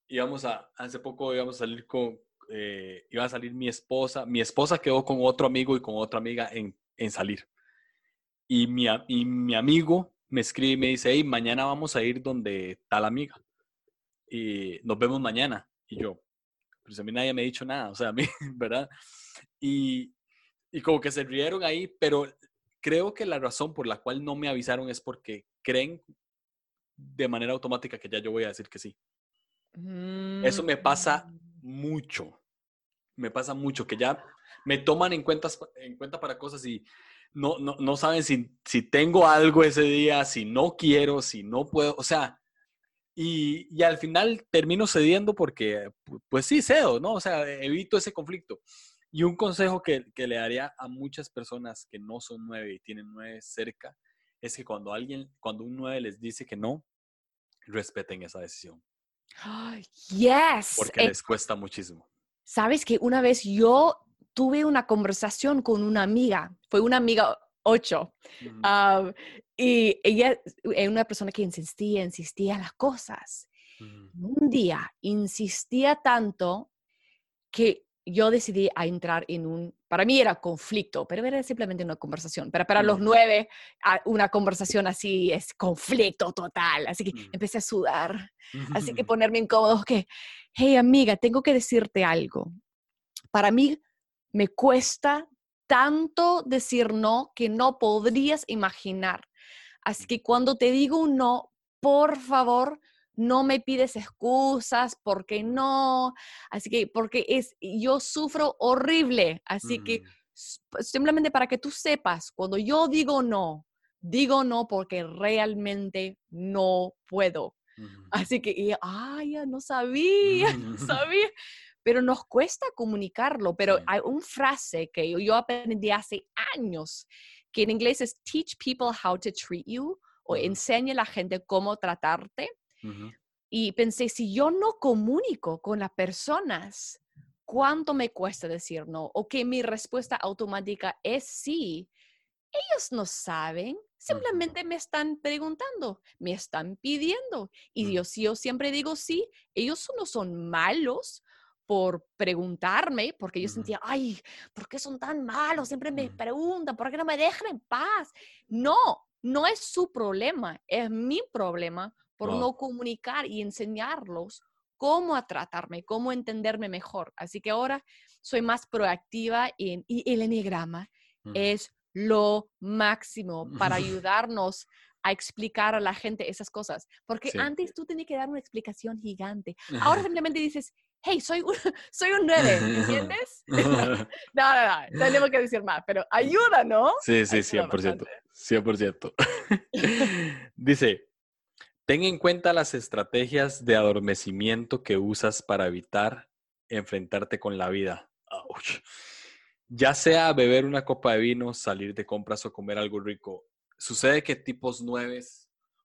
Speaker 1: Íbamos a, hace poco íbamos a salir con, eh, iba a salir mi esposa. Mi esposa quedó con otro amigo y con otra amiga en, en salir. Y mi, y mi amigo me escribe y me dice, hey, mañana vamos a ir donde tal amiga. Y nos vemos mañana. Y yo, pues a mí nadie me ha dicho nada, o sea, a mí, ¿verdad? Y, y como que se rieron ahí, pero creo que la razón por la cual no me avisaron es porque creen de manera automática que ya yo voy a decir que sí. Eso me pasa
Speaker 2: mm.
Speaker 1: mucho. Me pasa mucho que ya me toman en, cuentas, en cuenta para cosas y no, no, no saben si, si tengo algo ese día, si no quiero, si no puedo. O sea, y, y, al final termino cediendo porque, pues sí, cedo, ¿no? O sea, evito ese conflicto. Y un consejo que, le daría a muchas personas que no son nueve y tienen nueve cerca es que cuando alguien, cuando un nueve les dice que no, respeten esa decisión.
Speaker 2: Yes.
Speaker 1: Porque
Speaker 2: Eh,
Speaker 1: les cuesta muchísimo.
Speaker 2: Sabes que una vez yo tuve una conversación con una amiga, fue una amiga ocho, ah, y ella es una persona que insistía, insistía en las cosas. Un día insistía tanto que yo decidí a entrar en un, para mí era conflicto, pero era simplemente una conversación. Pero para los nueve, ah, una conversación así es conflicto total. Así que
Speaker 1: Ujú.
Speaker 2: empecé a sudar. Así que ponerme incómodo, que, hey amiga, tengo que decirte algo. Para mí me cuesta tanto decir no que no podrías imaginar. Así que cuando te digo un no, por favor, no me pides excusas porque no. Así que, porque es, yo sufro horrible. Así que
Speaker 1: Ujú.
Speaker 2: s- simplemente para que tú sepas, cuando yo digo no, digo no porque realmente no puedo. Así que, y, ay, ya no sabía, no sabía. Pero nos cuesta comunicarlo. Pero
Speaker 1: Sí.
Speaker 2: hay una frase que yo, yo aprendí hace años, que en inglés es teach people how to treat you o enseña a la gente cómo tratarte. Y pensé, si yo no comunico con las personas, ¿cuánto me cuesta decir no? O que mi respuesta automática es sí. Ellos no saben, simplemente me están preguntando, me están pidiendo. Y
Speaker 1: Mm.
Speaker 2: yo, si yo siempre digo sí, ellos no son malos por preguntarme, porque yo sentía, ay, ¿por qué son tan malos? Siempre me preguntan, ¿por qué no me dejan en paz? No, no es su problema, es mi problema por
Speaker 1: Wow.
Speaker 2: no comunicar y enseñarlos cómo a tratarme, cómo entenderme mejor. Así que ahora soy más proactiva en, y el enneagrama
Speaker 1: Ujú.
Speaker 2: es lo máximo para ayudarnos a explicar a la gente esas cosas. Porque
Speaker 1: Sí.
Speaker 2: antes tú tenías que dar una explicación gigante. Ahora simplemente dices, hey, soy un, soy un 9, ¿entiendes? no, no, no, tenemos que decir más, pero ayuda, ¿no?
Speaker 1: Sí, sí,
Speaker 2: Ayuda
Speaker 1: 100%.
Speaker 2: bastante.
Speaker 1: 100%. Dice, ten en cuenta las estrategias de adormecimiento que usas para evitar enfrentarte con la vida. Ouch. Ya sea beber una copa de vino, salir de compras o comer algo rico. Sucede que tipos 9,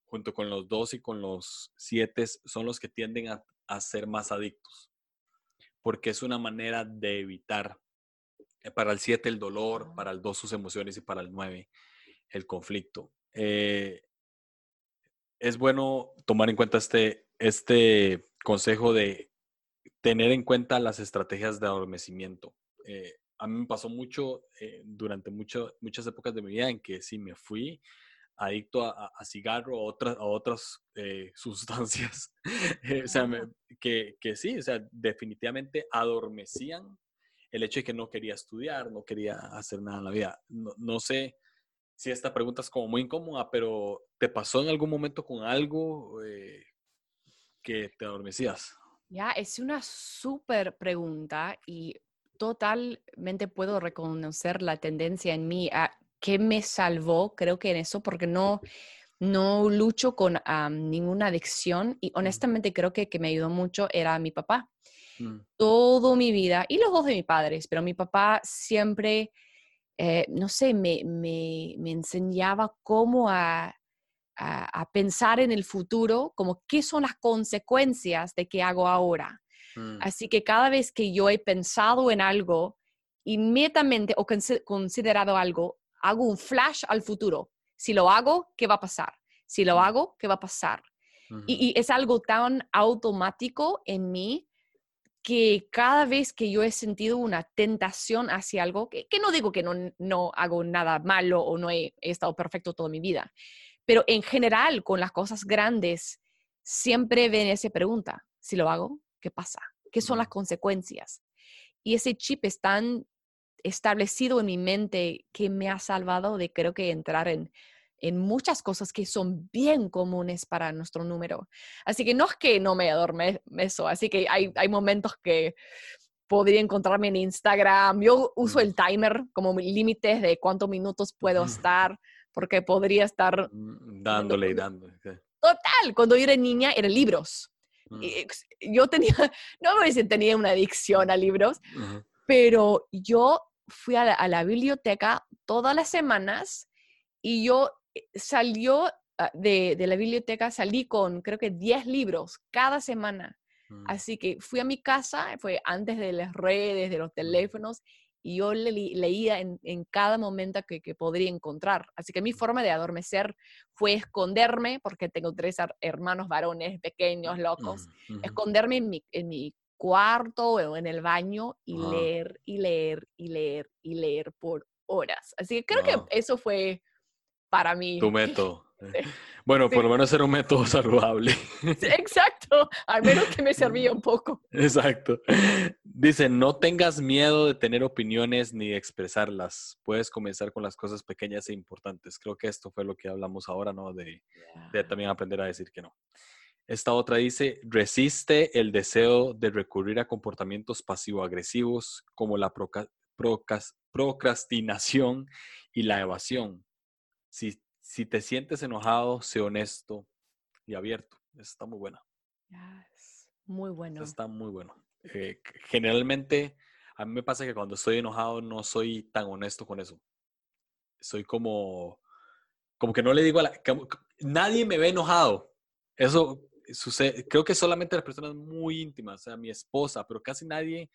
Speaker 1: junto con los 2 y con los 7, son los que tienden a, a ser más adictos. Porque es una manera de evitar. eh, Para el 7 el dolor, para el 2 sus emociones y para el 9 el conflicto. Eh, es bueno tomar en cuenta este, este consejo de tener en cuenta las estrategias de adormecimiento. Eh, a mí me pasó mucho eh, durante mucho, muchas épocas de mi vida en que sí me fui adicto a, a- a cigarro o otras, a otras eh, sustancias. Eh, o sea, me- que, que sí, o sea, definitivamente adormecían el hecho de que no quería estudiar, no quería hacer nada en la vida. No, no sé si esta pregunta es como muy incómoda, pero ¿te pasó en algún momento con algo eh, que te adormecías?
Speaker 2: Ya, es una súper pregunta y totalmente puedo reconocer la tendencia en mí. a ¿Qué me salvó? Creo que en eso, porque no, no lucho con am, ninguna adicción y honestamente creo que que me ayudó mucho era mi papá.
Speaker 1: Mm,
Speaker 2: Toda mi vida, y los dos de mis padres, pero mi papá siempre, eh, no sé, me, me, me enseñaba cómo a, a, a pensar en el futuro, como qué son las consecuencias de qué hago ahora.
Speaker 1: mm,
Speaker 2: Así que cada vez que yo he pensado en algo, inmediatamente o consi- considerado algo, hago un flash al futuro. Si lo hago, ¿qué va a pasar? Si lo
Speaker 1: Mm.
Speaker 2: hago, ¿qué va a pasar? y es algo tan automático en mí que cada vez que yo he sentido una tentación hacia algo, que, que no digo que no, no hago nada malo o no he, he estado perfecto toda mi vida, pero en general con las cosas grandes siempre ven esa pregunta, si lo hago, ¿qué pasa? ¿Qué son las consecuencias? Y ese chip es tan establecido en mi mente que me ha salvado de creo que entrar en, en muchas cosas que son bien comunes para nuestro número. Así que no es que no me adormezo, así que hay, hay momentos que podría encontrarme en Instagram. Yo uso
Speaker 1: Mm.
Speaker 2: el timer como límites de cuántos minutos puedo estar, porque podría estar
Speaker 1: mm, dándole y dándole.
Speaker 2: total. Cuando yo era niña, eran libros.
Speaker 1: Mm,
Speaker 2: Yo tenía, no a decir tenía una adicción a libros,
Speaker 1: ujú,
Speaker 2: pero yo fui a la, a la biblioteca todas las semanas y yo salió ah, de, de la biblioteca, salí con creo que 10 libros cada semana.
Speaker 1: Mm.
Speaker 2: Así que fui a mi casa, fue antes de las redes, de los teléfonos, y yo le- leía en, en cada momento que, que podría encontrar. Así que mi forma de adormecer fue esconderme, porque tengo tres her- hermanos varones pequeños, locos, esconderme en mi, en mi cuarto o en el baño y
Speaker 1: Ajá.
Speaker 2: leer y leer y leer y leer por horas. Así que creo
Speaker 1: Wow.
Speaker 2: que eso fue para mí.
Speaker 1: Tu método.
Speaker 2: Sí.
Speaker 1: Bueno, por lo menos era un método saludable.
Speaker 2: Exacto, al menos que me servía un poco.
Speaker 1: Exacto. Dice, no tengas miedo de tener opiniones ni de expresarlas. Puedes comenzar con las cosas pequeñas e importantes. Creo que esto fue lo que hablamos ahora, ¿no? De, de también aprender a decir que no. Esta otra dice, resiste el deseo de recurrir a comportamientos pasivo-agresivos como la proca- procrastinación y la evasión. Si, si te sientes enojado, sé honesto y abierto. Está muy buena.
Speaker 2: Yes, Muy bueno.
Speaker 1: Está muy bueno. Eh, generalmente, a mí me pasa que cuando estoy enojado no soy tan honesto con eso. Soy como, como que no le digo a la... como- nadie me ve enojado. Eso sucede, creo que solamente las personas muy íntimas, o sea, mi esposa, pero casi nadie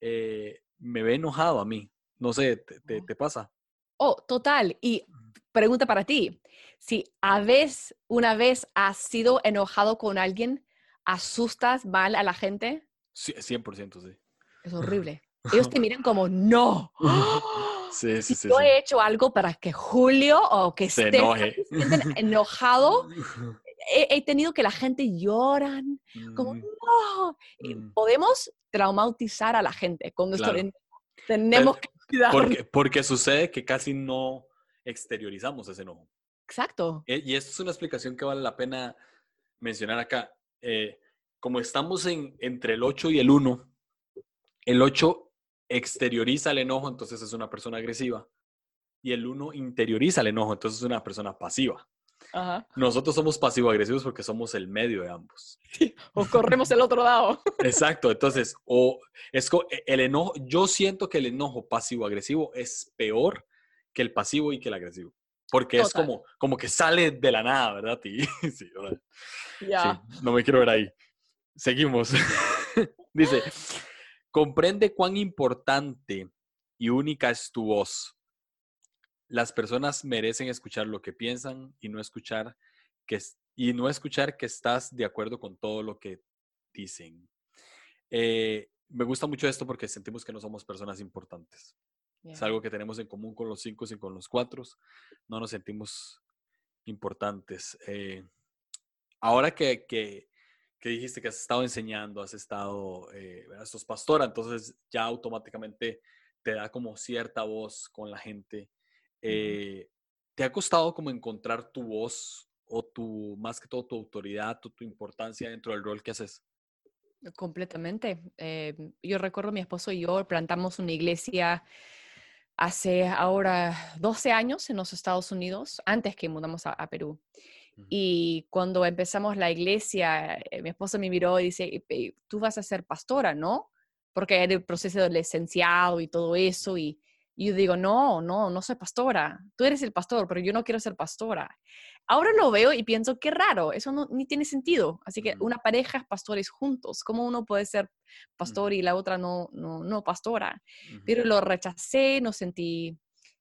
Speaker 1: eh, me ve enojado a mí. No sé, ¿te, te-
Speaker 2: Oh.
Speaker 1: te pasa?
Speaker 2: Oh, total. Y pregunta para ti. Si a vez, una vez has sido enojado con alguien, asustas mal a la gente,
Speaker 1: Sí, 100%, sí.
Speaker 2: es horrible. Ellos te miran como, no.
Speaker 1: Sí, sí,
Speaker 2: Si
Speaker 1: sí.
Speaker 2: yo he hecho algo para que Julio o que
Speaker 1: Se
Speaker 2: Stephanie
Speaker 1: enoje.
Speaker 2: enojado, he, he tenido que la gente lloran, como,
Speaker 1: Mm,
Speaker 2: no. Y
Speaker 1: mm.
Speaker 2: Podemos traumatizar a la gente nuestro
Speaker 1: Claro.
Speaker 2: Tenemos que cuidarnos.
Speaker 1: Porque, porque sucede que casi no exteriorizamos ese enojo.
Speaker 2: Exacto.
Speaker 1: Eh, Y esto es una explicación que vale la pena mencionar acá. Eh, como estamos en, entre el 8 y el 1, el 8 exterioriza el enojo, entonces es una persona agresiva. Y el 1 interioriza el enojo, entonces es una persona pasiva.
Speaker 2: Ajá.
Speaker 1: Nosotros somos pasivo-agresivos porque somos el medio de ambos.
Speaker 2: O corremos el otro lado.
Speaker 1: Exacto, entonces, o es e- el enojo, yo siento que el enojo pasivo-agresivo es peor que el pasivo y que el agresivo. Porque es como, como que sale de la nada, ¿verdad? Y, sí, sí, no me quiero ver ahí. Seguimos. Dice, comprende cuán importante y única es tu voz. Las personas merecen escuchar lo que piensan y no escuchar que, y no escuchar que estás de acuerdo con todo lo que dicen. Eh, me gusta mucho esto porque sentimos que no somos personas importantes. Es
Speaker 2: Ya.
Speaker 1: algo que tenemos en común con los cinco y con los cuatro. No nos sentimos importantes. Eh, ahora que, que, que dijiste que has estado enseñando, has estado, eh, sos pastora, entonces ya automáticamente te da como cierta voz con la gente. Eh, ¿Te ha costado como encontrar tu voz o tu, más que todo, tu autoridad o tu importancia dentro del rol que haces?
Speaker 2: Completamente. Eh, yo recuerdo mi esposo y yo plantamos una iglesia hace ahora 12 años en los Estados Unidos, antes que mudamos a, a Perú. Y cuando empezamos la iglesia, eh, mi esposo me miró y dice, "Eh, eh, tú vas a ser pastora, ¿no? Porque era el proceso del licenciado y todo eso. Y, y yo digo, no, no, no soy pastora. Tú eres el pastor, pero yo no quiero ser pastora. Ahora lo veo y pienso, qué raro, eso no, ni tiene sentido. Así que una pareja es pastores juntos. ¿Cómo uno puede ser pastor y la otra no, no, no pastora? Pero lo rechacé, no sentí,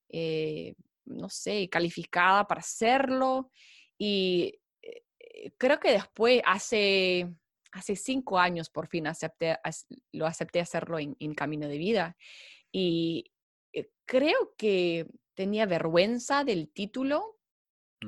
Speaker 2: eh, no sé, calificada para hacerlo. Y eh, eh, creo que después, hace, hace cinco años, por fin acepté, lo acepté hacerlo en, en Camino de Vida. Y eh, creo que tenía vergüenza del título,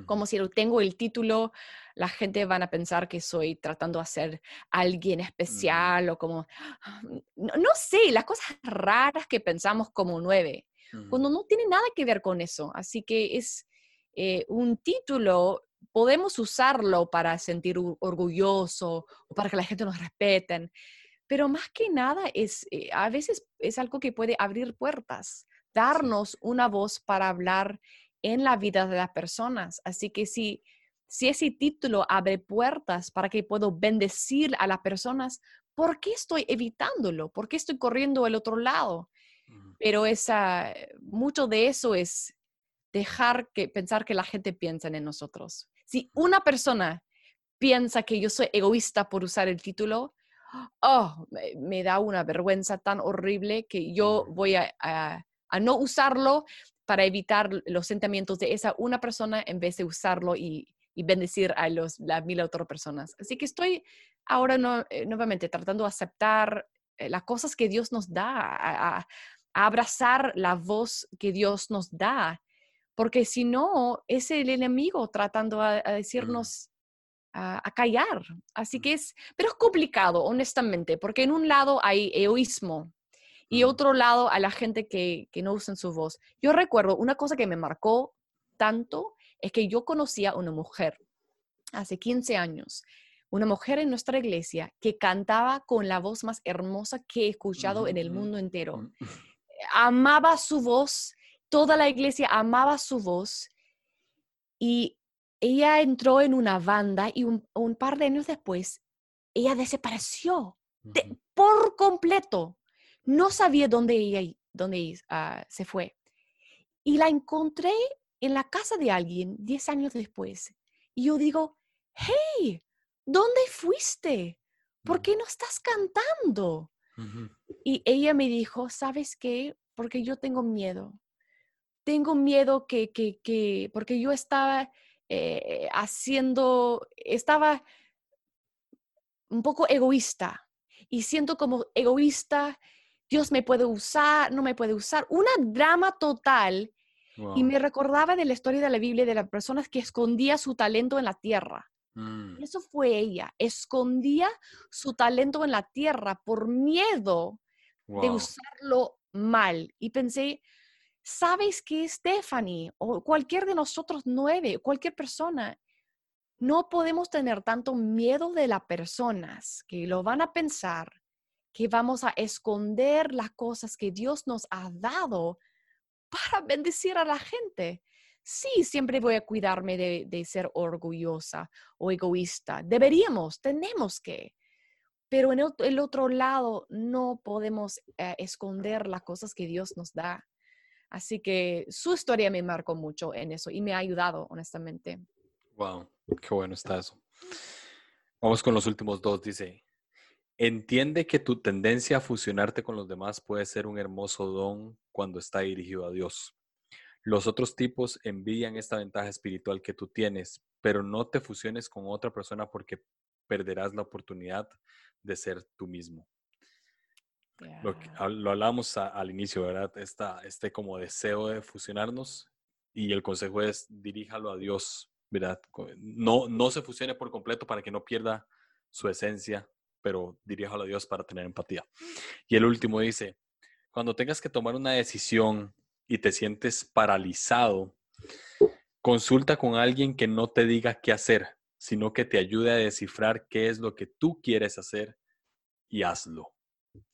Speaker 2: como si tengo el título, la gente van a pensar que soy tratando de ser alguien especial o como, ah, no, no sé, las cosas raras que pensamos como nueve, cuando
Speaker 1: Ujú.
Speaker 2: no tiene nada que ver con eso. Así que es eh, un título, podemos usarlo para sentir or- orgulloso o para que la gente nos respeten, pero más que nada es, eh, a veces es algo que puede abrir puertas, darnos una voz para hablar en la vida de las personas. Así que si, si ese título abre puertas para que puedo bendecir a las personas, ¿por qué estoy evitándolo? ¿Por qué estoy corriendo al otro lado?
Speaker 1: Ujú.
Speaker 2: Pero esa, mucho de eso es dejar que pensar que la gente piensa en nosotros. Si una persona piensa que yo soy egoísta por usar el título, oh, me, da una vergüenza tan horrible que yo voy a, no usarlo para evitar los sentimientos de esa una persona en vez de usarlo y, bendecir a los, las mil otras personas. Así que estoy ahora no, eh, nuevamente tratando de aceptar eh, las cosas que Dios nos da, a, abrazar la voz que Dios nos da, porque si no, es el enemigo tratando a, decirnos a, callar. Así que es, pero es complicado, honestamente, porque en un lado hay egoísmo y otro lado a la gente que, que no usa su voz. Yo recuerdo una cosa que me marcó tanto es que yo conocía a una mujer hace 15 años una mujer en nuestra iglesia que cantaba con la voz más hermosa que he escuchado en el mundo entero. Amaba su voz, toda la iglesia amaba su voz y ella entró en una banda y un, par de años después ella desapareció por completo. No sabía dónde ella dónde, ah, se fue. Y la encontré en la casa de alguien 10 años después. Y yo digo, hey, ¿dónde fuiste? ¿Por qué no estás cantando? Y ella me dijo, ¿sabes qué? Porque yo tengo miedo. Tengo miedo que, que, que porque yo estaba eh, haciendo, estaba un poco egoísta y siento como egoísta, Dios me puede usar, no me puede usar, una drama total. Y me recordaba de la historia de la Biblia de las personas que escondía su talento en la tierra. Mm. Eso fue ella. Escondía su talento en la tierra por miedo de usarlo mal. Y pensé, ¿sabes qué, Stephanie? O cualquier de nosotros nueve, cualquier persona, no podemos tener tanto miedo de las personas que lo van a pensar, que vamos a esconder las cosas que Dios nos ha dado para bendecir a la gente sí, siempre voy a cuidarme de, ser orgullosa o egoísta. Deberíamos, tenemos que. Pero en el, otro lado no podemos eh, esconder las cosas que Dios nos da. Así que su historia me marcó mucho en eso y me ha ayudado, honestamente.
Speaker 1: Wow, qué bueno está eso. Vamos con los últimos dos. Dice, entiende que tu tendencia a fusionarte con los demás puede ser un hermoso don cuando está dirigido a Dios. Los otros tipos envidian esta ventaja espiritual que tú tienes, pero no te fusiones con otra persona porque perderás la oportunidad de ser tú mismo. Lo, lo, hablamos al inicio, ¿verdad? Esta, este como deseo de fusionarnos y el consejo es diríjalo a Dios, ¿verdad? No, no se fusione por completo para que no pierda su esencia, pero diríjalo a Dios para tener empatía. Y el último dice, cuando tengas que tomar una decisión y te sientes paralizado, consulta con alguien que no te diga qué hacer, sino que te ayude a descifrar qué es lo que tú quieres hacer y hazlo.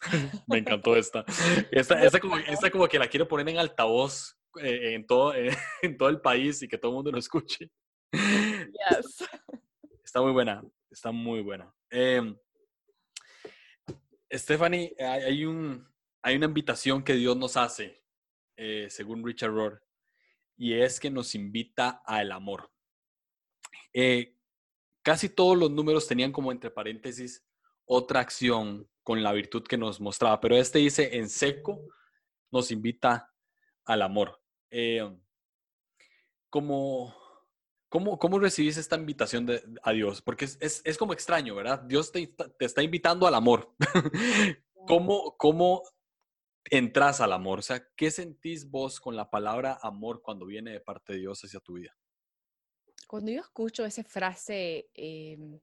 Speaker 1: Me encantó esta. Esta, como, que la quiero poner en altavoz eh, en, todo, en todo el país y que todo el mundo lo escuche. Está muy buena, está muy buena. Em, Stephanie, hay, un, hay una invitación que Dios nos hace eh, según Richard Rohr, y es que nos invita al amor. Eh, casi todos los números tenían como entre paréntesis otra acción con la virtud que nos mostraba, pero este dice en seco nos invita al amor. Eh, ¿cómo, cómo, recibís esta invitación de, a Dios? Porque es, como extraño, ¿verdad? Dios te, te está invitando al amor. ¿Cómo, ¿Cómo entras al amor? O sea, ¿qué sentís vos con la palabra amor cuando viene de parte de Dios hacia tu vida?
Speaker 2: Cuando yo escucho esa frase, em,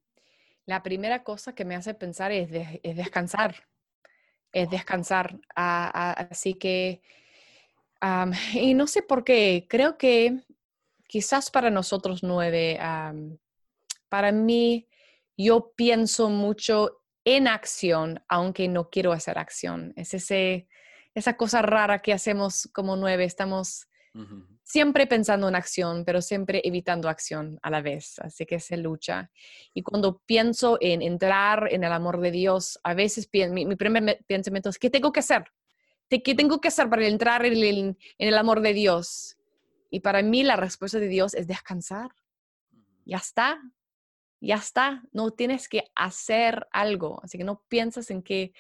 Speaker 2: la primera cosa que me hace pensar es, descansar, es descansar. así que, y no sé por qué, creo que quizás para nosotros nueve, para mí, yo pienso mucho en acción, aunque no quiero hacer acción. Es ese, esa cosa rara que hacemos como nueve. Estamos siempre pensando en acción, pero siempre evitando acción a la vez. Así que se lucha. Y cuando pienso en entrar en el amor de Dios, a veces mi, mi primer pensamiento es, ¿qué tengo que hacer? ¿Qué tengo que hacer para entrar en el, en el amor de Dios? Y para mí la respuesta de Dios es descansar. Ya está. ya está, no tienes que hacer algo, así que no piensas en qué,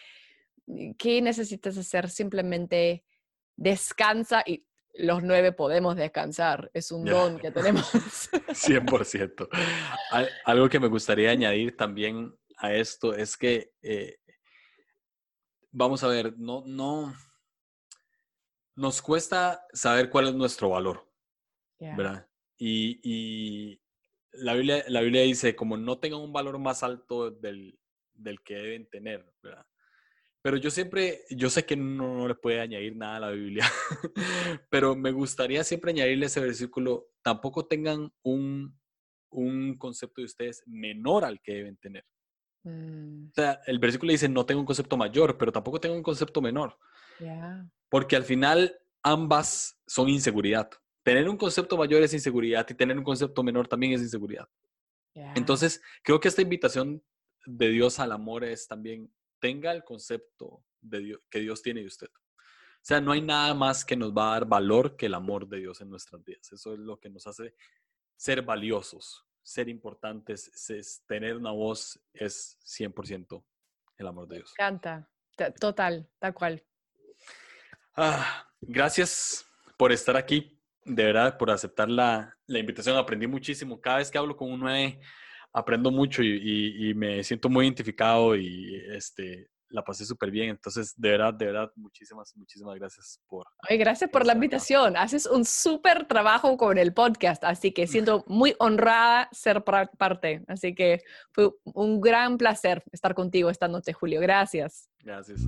Speaker 2: qué necesitas hacer, simplemente descansa y los nueve podemos descansar, es un don que tenemos.
Speaker 1: 100%. Algo que me gustaría añadir también a esto es que, eh, vamos a ver, no, no, nos cuesta saber cuál es nuestro valor, ¿verdad? Y, la, Biblia, la Biblia dice, como no tengan un valor más alto del, del que deben tener, ¿verdad? Pero yo siempre, yo sé que no, le puede añadir nada a la Biblia, pero me gustaría siempre añadirle ese versículo, tampoco tengan un, un concepto de ustedes menor al que deben tener. Mm. O sea, el versículo dice, no tengo un concepto mayor, pero tampoco tengo un concepto menor. Porque al final ambas son inseguridad. Tener un concepto mayor es inseguridad y tener un concepto menor también es inseguridad. Entonces, creo que esta invitación de Dios al amor es también tenga el concepto de Dios, que Dios tiene de usted. O sea, no hay nada más que nos va a dar valor que el amor de Dios en nuestras vidas. Eso es lo que nos hace ser valiosos, ser importantes, tener una voz es 100% el amor de Dios.
Speaker 2: Me encanta, total, tal cual.
Speaker 1: Ah, gracias por estar aquí, de verdad, por aceptar la, la invitación. Aprendí muchísimo. Cada vez que hablo con un nueve aprendo mucho y, me siento muy identificado y este, la pasé súper bien. Entonces, de verdad, de verdad, muchísimas, muchísimas gracias por...
Speaker 2: Ay, gracias por la invitación. Haces un súper trabajo con el podcast, así que siento muy honrada ser parte. Así que fue un gran placer estar contigo esta noche, Julio. Gracias.
Speaker 1: Gracias.